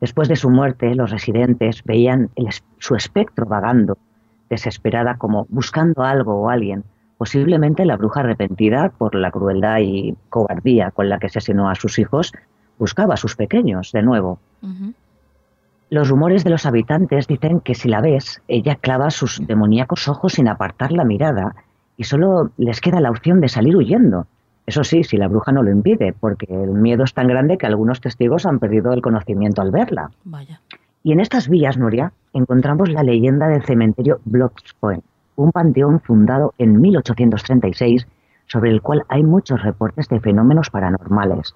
Después de su muerte, los residentes veían su espectro vagando, desesperada como buscando algo o alguien, posiblemente la bruja arrepentida por la crueldad y cobardía con la que asesinó a sus hijos, buscaba a sus pequeños de nuevo. Los rumores de los habitantes dicen que si la ves, ella clava sus demoníacos ojos sin apartar la mirada y solo les queda la opción de salir huyendo. Eso sí, si la bruja no lo impide, porque el miedo es tan grande que algunos testigos han perdido el conocimiento al verla. Vaya. Y en estas vías, Nuria, encontramos la leyenda del cementerio Blocks Point, un panteón fundado en 1836 sobre el cual hay muchos reportes de fenómenos paranormales.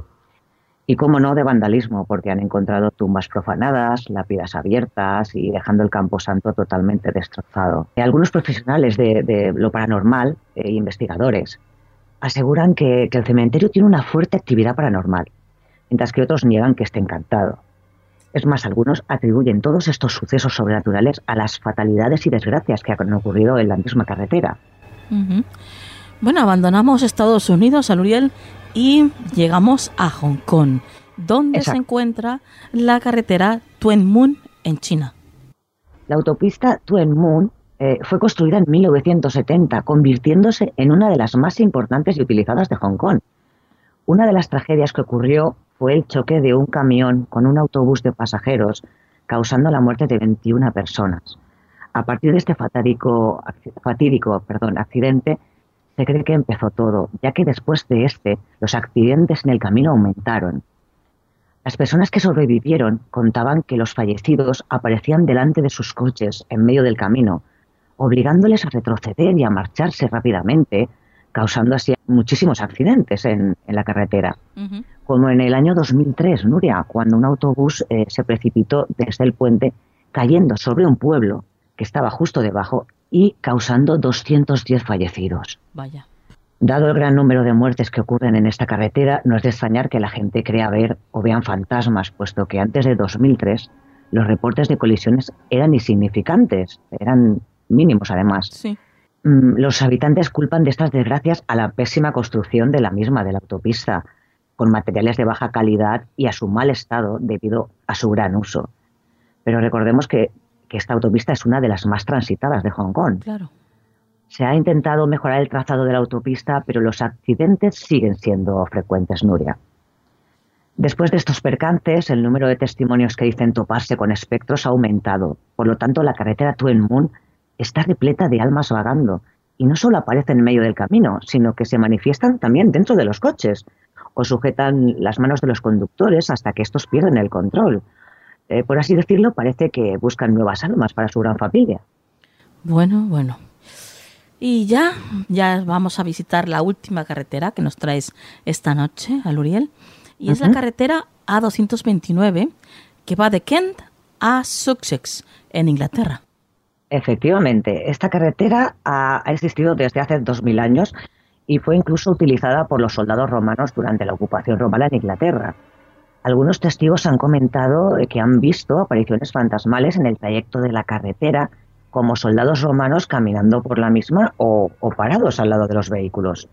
Y cómo no de vandalismo, porque han encontrado tumbas profanadas, lápidas abiertas y dejando el camposanto totalmente destrozado. algunos profesionales de, lo paranormal e investigadores aseguran que el cementerio tiene una fuerte actividad paranormal, mientras que otros niegan que esté encantado. Es más, algunos atribuyen todos estos sucesos sobrenaturales a las fatalidades y desgracias que han ocurrido en la misma carretera. Bueno, abandonamos Estados Unidos, Aluriel, y llegamos a Hong Kong, donde se encuentra la carretera Tuen Mun en China. La autopista Tuen Mun eh, fue construida en 1970, convirtiéndose en una de las más importantes y utilizadas de Hong Kong. Una de las tragedias que ocurrió fue el choque de un camión con un autobús de pasajeros, causando la muerte de 21 personas. A partir de este fatídico, accidente, se cree que empezó todo, ya que después de este, los accidentes en el camino aumentaron. Las personas que sobrevivieron contaban que los fallecidos aparecían delante de sus coches en medio del camino, obligándoles a retroceder y a marcharse rápidamente, causando así muchísimos accidentes en, la carretera. Como en el año 2003, Nuria, cuando un autobús eh, se precipitó desde el puente, cayendo sobre un pueblo que estaba justo debajo y causando 210 fallecidos. Vaya. Dado el gran número de muertes que ocurren en esta carretera, no es de extrañar que la gente crea ver o vean fantasmas, puesto que antes de 2003 los reportes de colisiones eran insignificantes, eran mínimos además. Sí. Mm, los habitantes culpan de estas desgracias a la pésima construcción de la misma, de la autopista, con materiales de baja calidad y a su mal estado debido a su gran uso. Pero recordemos que que esta autopista es una de las más transitadas de Hong Kong. Claro. Se ha intentado mejorar el trazado de la autopista, pero los accidentes siguen siendo frecuentes, Nuria. Después de estos percances, el número de testimonios que dicen toparse con espectros ha aumentado. Por lo tanto, la carretera Tuen Mun está repleta de almas vagando. Y no solo aparecen en medio del camino, sino que se manifiestan también dentro de los coches o sujetan las manos de los conductores hasta que estos pierden el control eh, por así decirlo, parece que buscan nuevas almas para su gran familia. Bueno, bueno. Y ya, ya vamos a visitar la última carretera que nos traes esta noche, al Uriel. Y es la carretera A229 que va de Kent a Sussex, en Inglaterra. Efectivamente, esta carretera ha, ha existido desde hace 2.000 años y fue incluso utilizada por los soldados romanos durante la ocupación romana en Inglaterra. Algunos testigos han comentado que han visto apariciones fantasmales en el trayecto de la carretera, como soldados romanos caminando por la misma o, parados al lado de los vehículos.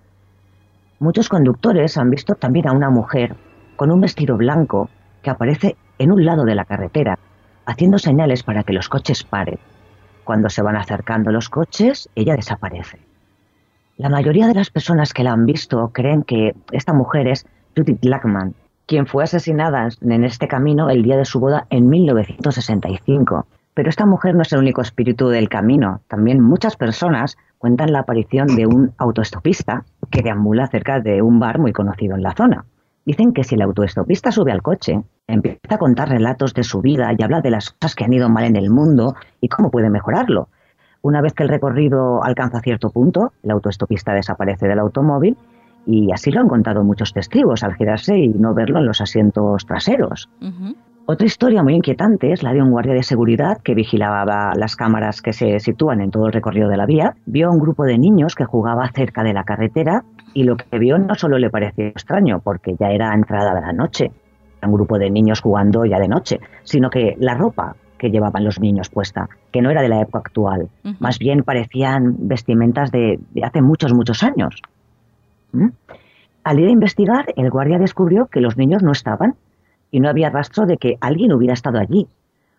Muchos conductores han visto también a una mujer con un vestido blanco que aparece en un lado de la carretera, haciendo señales para que los coches paren. Cuando se van acercando los coches, ella desaparece. La mayoría de las personas que la han visto creen que esta mujer es Judith Lackman, quien fue asesinada en este camino el día de su boda en 1965. Pero esta mujer no es el único espíritu del camino. También muchas personas cuentan la aparición de un autoestopista que deambula cerca de un bar muy conocido en la zona. Dicen que si el autoestopista sube al coche, empieza a contar relatos de su vida y habla de las cosas que han ido mal en el mundo y cómo puede mejorarlo. Una vez que el recorrido alcanza cierto punto, el autoestopista desaparece del automóvil y así lo han contado muchos testigos al girarse y no verlo en los asientos traseros. Otra historia muy inquietante es la de un guardia de seguridad que vigilaba las cámaras que se sitúan en todo el recorrido de la vía. Vio a un grupo de niños que jugaba cerca de la carretera y lo que vio no solo le pareció extraño, porque ya era entrada de la noche, un grupo de niños jugando ya de noche, sino que la ropa que llevaban los niños puesta, que no era de la época actual, más bien parecían vestimentas de, hace muchos, muchos años. ¿Mm? Al ir a investigar, el guardia descubrió que los niños no estaban y no había rastro de que alguien hubiera estado allí,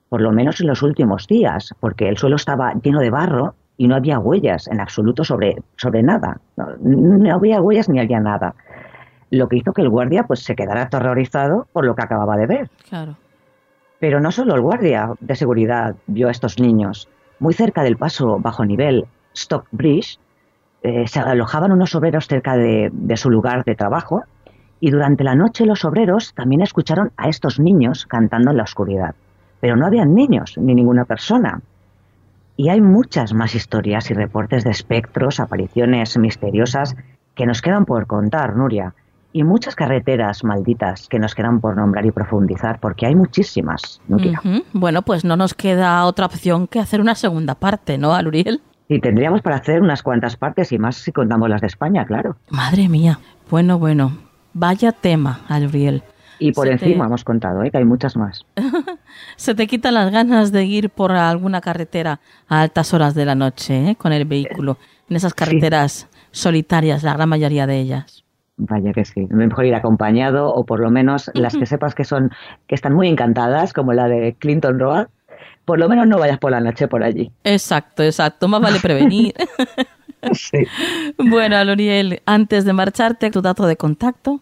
por lo menos en los últimos días, porque el suelo estaba lleno de barro y no había huellas en absoluto sobre, sobre nada. No, había huellas ni había nada. Lo que hizo que el guardia pues se quedara aterrorizado por lo que acababa de ver. Claro. Pero no solo el guardia de seguridad vio a estos niños. Muy cerca del paso bajo nivel Stockbridge eh, se alojaban unos obreros cerca de, de su lugar de trabajo y durante la noche los obreros también escucharon a estos niños cantando en la oscuridad. Pero no habían niños ni ninguna persona. Y hay muchas más historias y reportes de espectros, apariciones misteriosas que nos quedan por contar, Nuria. Y muchas carreteras malditas que nos quedan por nombrar y profundizar, porque hay muchísimas. Bueno, pues no nos queda otra opción que hacer una segunda parte, ¿no, Aluriel? Y tendríamos para hacer unas cuantas partes y más si contamos las de España, claro. Madre mía. Bueno, bueno. Vaya tema, Aluriel. Y por encima hemos contado, ¿eh? que hay muchas más. [laughs] Se te quitan las ganas de ir por alguna carretera a altas horas de la noche ¿eh? con el vehículo, en esas carreteras solitarias, la gran mayoría de ellas. Vaya que sí, mejor ir acompañado o por lo menos las que [laughs] sepas que son que están muy encantadas, como la de Clinton Road, por lo menos no vayas por la noche por allí. Exacto, exacto, más vale prevenir. [laughs] sí. Bueno, Loriel, antes de marcharte, tu dato de contacto.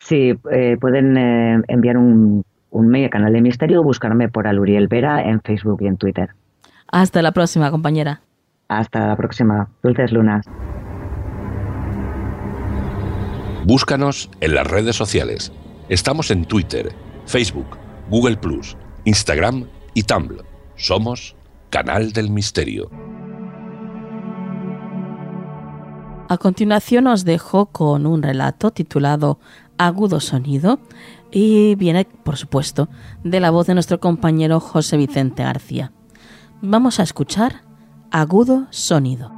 Sí, eh, pueden eh, enviar un, un mail al canal de Misterio o buscarme por Aluriel Vera en Facebook y en Twitter. Hasta la próxima, compañera. Hasta la próxima. Dulces lunas. Búscanos en las redes sociales. Estamos en Twitter, Facebook, Google Instagram y Tumblr. Somos Canal del Misterio. A continuación os dejo con un relato titulado agudo sonido y viene, por supuesto, de la voz de nuestro compañero José Vicente García. Vamos a escuchar agudo sonido.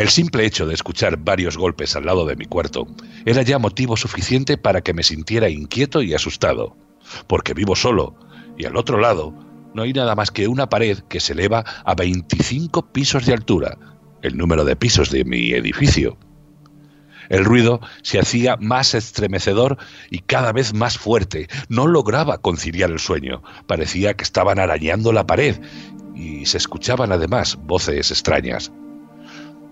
El simple hecho de escuchar varios golpes al lado de mi cuarto era ya motivo suficiente para que me sintiera inquieto y asustado, porque vivo solo y al otro lado no hay nada más que una pared que se eleva a 25 pisos de altura, el número de pisos de mi edificio. El ruido se hacía más estremecedor y cada vez más fuerte. No lograba conciliar el sueño. Parecía que estaban arañando la pared y se escuchaban además voces extrañas.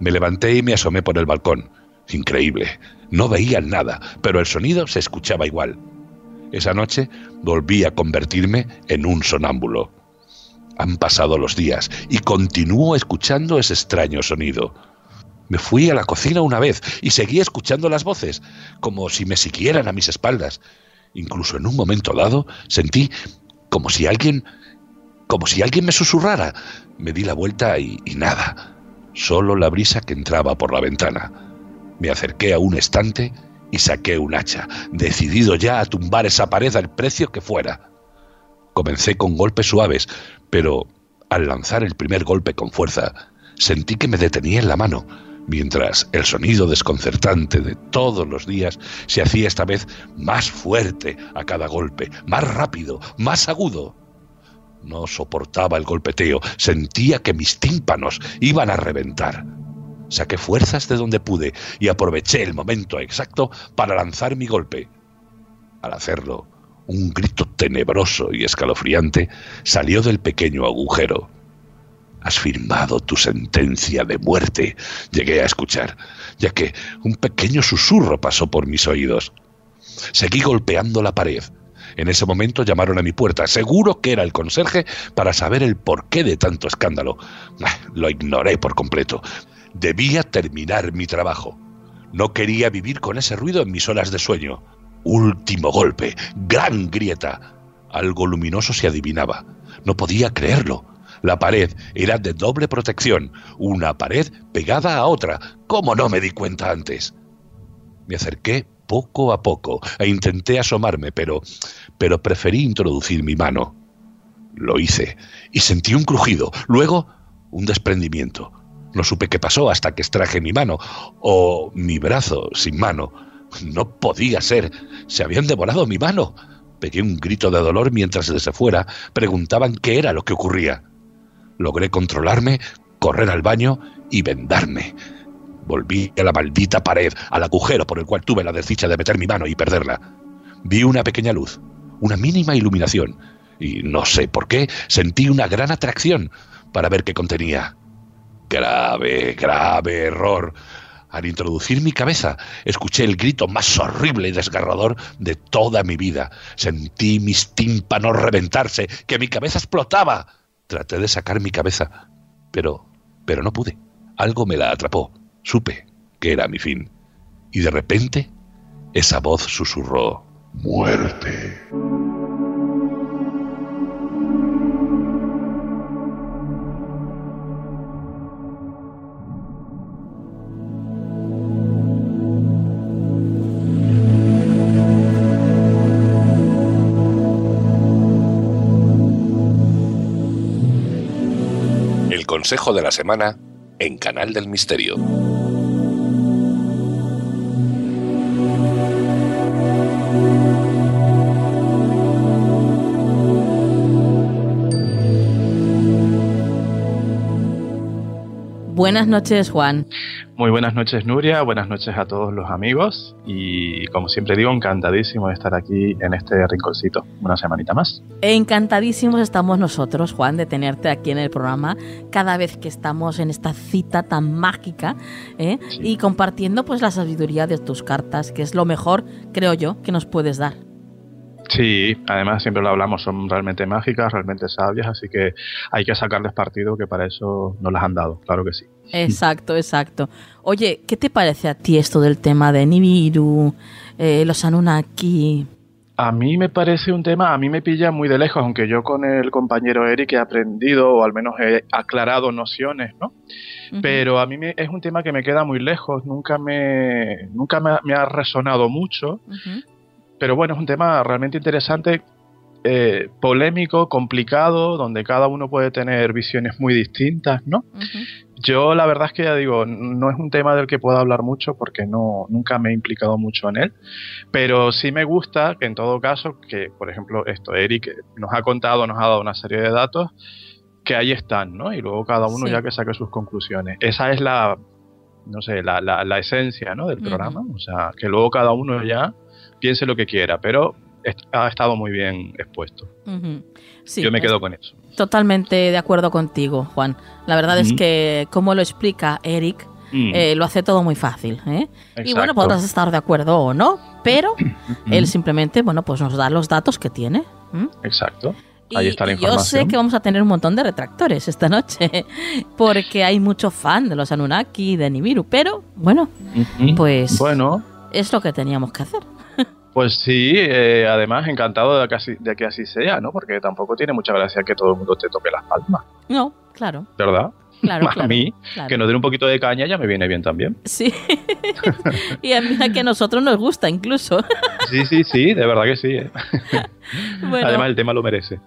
Me levanté y me asomé por el balcón. Increíble. No veía nada, pero el sonido se escuchaba igual. Esa noche volví a convertirme en un sonámbulo. Han pasado los días y continúo escuchando ese extraño sonido. Me fui a la cocina una vez y seguí escuchando las voces, como si me siguieran a mis espaldas. Incluso en un momento dado sentí como si alguien como si alguien me susurrara. Me di la vuelta y, y nada, solo la brisa que entraba por la ventana. Me acerqué a un estante y saqué un hacha, decidido ya a tumbar esa pared al precio que fuera. Comencé con golpes suaves, pero al lanzar el primer golpe con fuerza, sentí que me detenía en la mano, mientras el sonido desconcertante de todos los días se hacía esta vez más fuerte a cada golpe, más rápido, más agudo. No soportaba el golpeteo, sentía que mis tímpanos iban a reventar. Saqué fuerzas de donde pude y aproveché el momento exacto para lanzar mi golpe. Al hacerlo, un grito tenebroso y escalofriante salió del pequeño agujero. Has firmado tu sentencia de muerte, llegué a escuchar, ya que un pequeño susurro pasó por mis oídos. Seguí golpeando la pared. En ese momento llamaron a mi puerta. Seguro que era el conserje para saber el porqué de tanto escándalo. Ah, lo ignoré por completo. Debía terminar mi trabajo. No quería vivir con ese ruido en mis horas de sueño. Último golpe. Gran grieta. Algo luminoso se adivinaba. No podía creerlo. La pared era de doble protección, una pared pegada a otra. ¿Cómo no me di cuenta antes? Me acerqué poco a poco e intenté asomarme, pero pero preferí introducir mi mano. Lo hice y sentí un crujido, luego un desprendimiento. No supe qué pasó hasta que extraje mi mano o mi brazo sin mano. No podía ser. Se habían devorado mi mano. Pegué un grito de dolor mientras desde fuera preguntaban qué era lo que ocurría. Logré controlarme, correr al baño y vendarme. Volví a la maldita pared, al agujero por el cual tuve la desdicha de meter mi mano y perderla. Vi una pequeña luz, una mínima iluminación, y no sé por qué sentí una gran atracción para ver qué contenía. Grave, grave error. Al introducir mi cabeza, escuché el grito más horrible y desgarrador de toda mi vida. Sentí mis tímpanos reventarse, que mi cabeza explotaba. Traté de sacar mi cabeza, pero pero no pude. Algo me la atrapó. Supe que era mi fin. Y de repente, esa voz susurró: Muerte. El consejo de la semana en Canal del Misterio. Buenas noches, Juan. Muy buenas noches, Nuria. Buenas noches a todos los amigos. Y como siempre digo, encantadísimo de estar aquí en este rinconcito una semanita más. Encantadísimos estamos nosotros, Juan, de tenerte aquí en el programa cada vez que estamos en esta cita tan mágica ¿eh? Sí. y compartiendo pues la sabiduría de tus cartas, que es lo mejor, creo yo, que nos puedes dar. Sí, además siempre lo hablamos, son realmente mágicas, realmente sabias, así que hay que sacarles partido, que para eso nos las han dado, claro que sí. Exacto, exacto. Oye, ¿qué te parece a ti esto del tema de Nibiru, eh, los Anunnaki? A mí me parece un tema, a mí me pilla muy de lejos, aunque yo con el compañero Eric he aprendido o al menos he aclarado nociones, ¿no? Pero a mí me- es un tema que me queda muy lejos, nunca me, nunca me, ha- me ha resonado mucho. Pero bueno, es un tema realmente interesante, eh, polémico, complicado, donde cada uno puede tener visiones muy distintas, ¿no? Yo la verdad es que ya digo, no es un tema del que pueda hablar mucho porque no nunca me he implicado mucho en él, pero sí me gusta que en todo caso que por ejemplo esto Eric nos ha contado, nos ha dado una serie de datos que ahí están, ¿no? Y luego cada uno Sí. ya que saque sus conclusiones. Esa es la no sé, la, la, la esencia, ¿no? del programa, o sea, que luego cada uno ya piense lo que quiera, pero ha estado muy bien expuesto. Sí, Yo me quedo con eso. Totalmente de acuerdo contigo, Juan. La verdad es que, como lo explica Eric, Mm, eh, lo hace todo muy fácil. ¿eh? Y bueno, podrás estar de acuerdo o no, pero él simplemente, bueno, pues nos da los datos que tiene. Exacto. Ahí Y- está la y yo sé información. que vamos a tener un montón de retractores esta noche, [laughs] porque hay mucho fan de los Anunnaki y de Nibiru, pero bueno, pues- Bueno, es lo que teníamos que hacer. Pues sí, eh, además encantado de que, así, de que así sea, ¿no? Porque tampoco tiene mucha gracia que todo el mundo te toque las palmas, No, claro, ¿verdad? claro. [laughs] a claro, mí, claro. que nos den un poquito de caña ya me viene bien también. Sí, [laughs] y a mí a que a nosotros nos gusta incluso. Sí, sí, sí, de verdad que sí. ¿eh? [laughs] Bueno, Además el tema lo merece.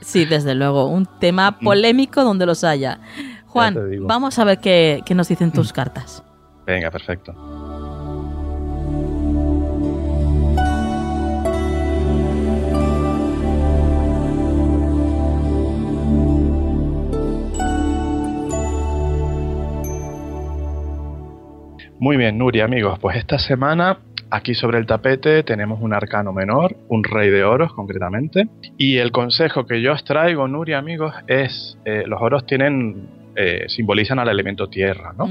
Sí, desde luego, un tema polémico donde los haya. Juan, vamos a ver qué, qué nos dicen tus cartas. Venga, perfecto. Muy bien, Nuria, amigos. Pues esta semana Aquí sobre el tapete tenemos un arcano menor, un rey de oros concretamente. Y el consejo que yo os traigo, Nuria, amigos, es eh, los oros tienen eh, simbolizan al elemento tierra, ¿no?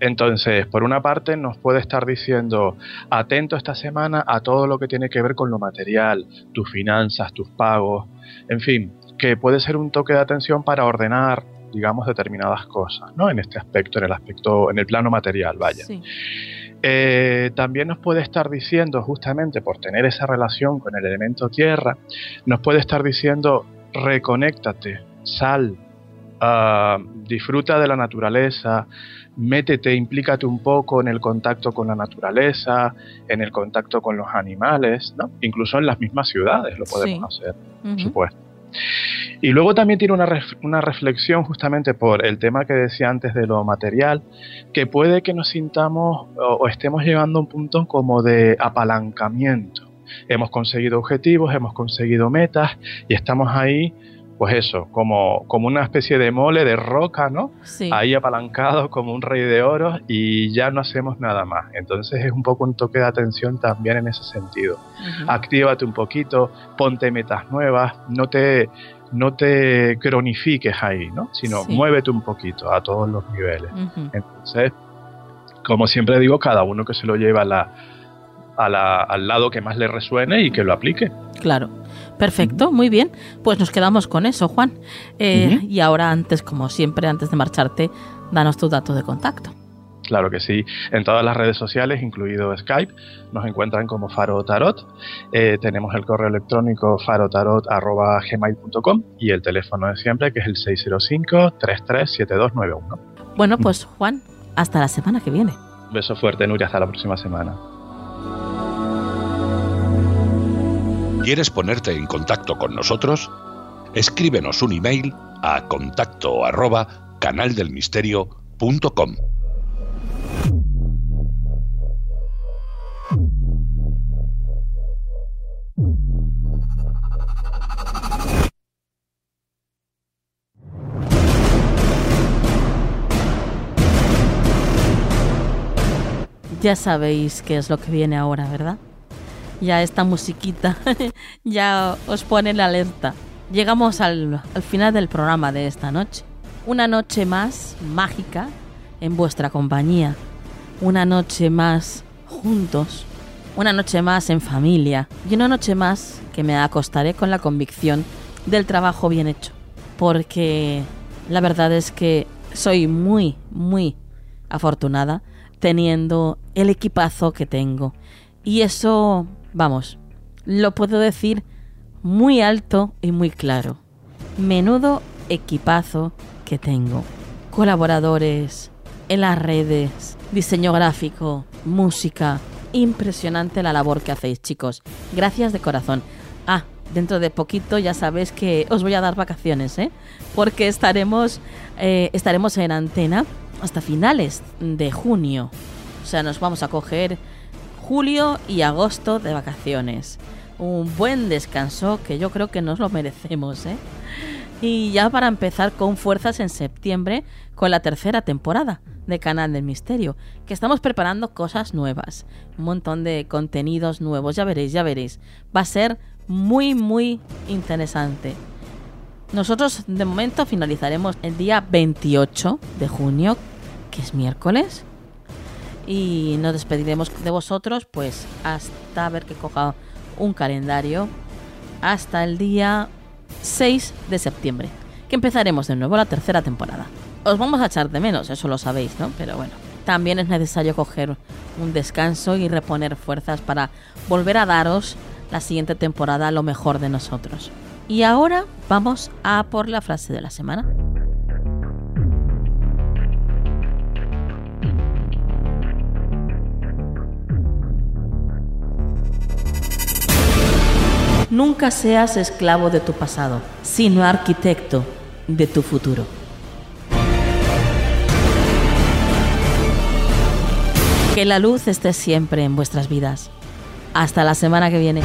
Entonces, por una parte, nos puede estar diciendo, atento esta semana a todo lo que tiene que ver con lo material, tus finanzas, tus pagos, en fin, que puede ser un toque de atención para ordenar, digamos, determinadas cosas, ¿no? En este aspecto, en el aspecto, en el plano material, vaya. Eh, también nos puede estar diciendo, justamente por tener esa relación con el elemento tierra, nos puede estar diciendo, reconéctate, sal, ah, disfruta de la naturaleza, métete, implícate un poco en el contacto con la naturaleza, en el contacto con los animales, ¿no? Incluso en las mismas ciudades lo podemos hacer, por supuesto. Y luego también tiene una, una, reflexión justamente por el tema que decía antes de lo material, que puede que nos sintamos o estemos llegando a un punto como de apalancamiento. Hemos conseguido objetivos, hemos conseguido metas y estamos ahí pues eso, como, como una especie de mole de roca, ¿no? Sí. Ahí apalancado como un rey de oro y ya no hacemos nada más. Entonces es un poco un toque de atención también en ese sentido. Actívate un poquito, ponte metas nuevas, no te, no te cronifiques ahí, ¿no? Sino muévete un poquito a todos los niveles. Entonces, como siempre digo, cada uno que se lo lleva la, al lado que más le resuene y que lo aplique. Claro. Perfecto, muy bien. Pues nos quedamos con eso, Juan. Eh, y ahora, antes, como siempre, antes de marcharte, danos tu dato de contacto. Claro que sí. En todas las redes sociales, incluido Skype, nos encuentran como Faro Tarot. Eh, tenemos el correo electrónico farotarot.gmail.com y el teléfono de siempre, que es el 605-337291. Bueno, pues Juan, hasta la semana que viene. beso fuerte, Nuria. Hasta la próxima semana. ¿Quieres ponerte en contacto con nosotros? Escríbenos un email a contacto arroba canaldelmisterio.com. Ya sabéis qué es lo que viene ahora, ¿verdad? Ya esta musiquita [laughs] ya os pone la alerta. Llegamos al, al final del programa de esta noche. Una noche más mágica en vuestra compañía. Una noche más juntos. Una noche más en familia. Y una noche más que me acostaré con la convicción del trabajo bien hecho. Porque la verdad es que soy muy, muy afortunada teniendo el equipazo que tengo. Y eso Vamos, lo puedo decir muy alto y muy claro. Menudo equipazo que tengo. Colaboradores en las redes, diseño gráfico, música. Impresionante la labor que hacéis, chicos. Gracias de corazón. Ah, dentro de poquito ya sabéis que os voy a dar vacaciones, ¿eh? Porque estaremos, eh, estaremos en antena hasta finales de junio. O sea, nos vamos a coger julio y agosto de vacaciones. Un buen descanso que yo creo que nos lo merecemos, ¿eh? Y ya para empezar con fuerzas en septiembre con la tercera temporada de Canal del Misterio, que estamos preparando cosas nuevas, un montón de contenidos nuevos, ya veréis, ya veréis. Va a ser muy, muy interesante. Nosotros de momento finalizaremos el día 28 de junio, que es miércoles, y nos despediremos de vosotros pues hasta ver que coja un calendario hasta el día 6 de septiembre, que empezaremos de nuevo la tercera temporada. Os vamos a echar de menos, eso lo sabéis, ¿no? Pero bueno, también es necesario coger un descanso y reponer fuerzas para volver a daros la siguiente temporada lo mejor de nosotros. Y ahora vamos a por la frase de la semana. Nunca seas esclavo de tu pasado, sino arquitecto de tu futuro. Que la luz esté siempre en vuestras vidas. Hasta la semana que viene.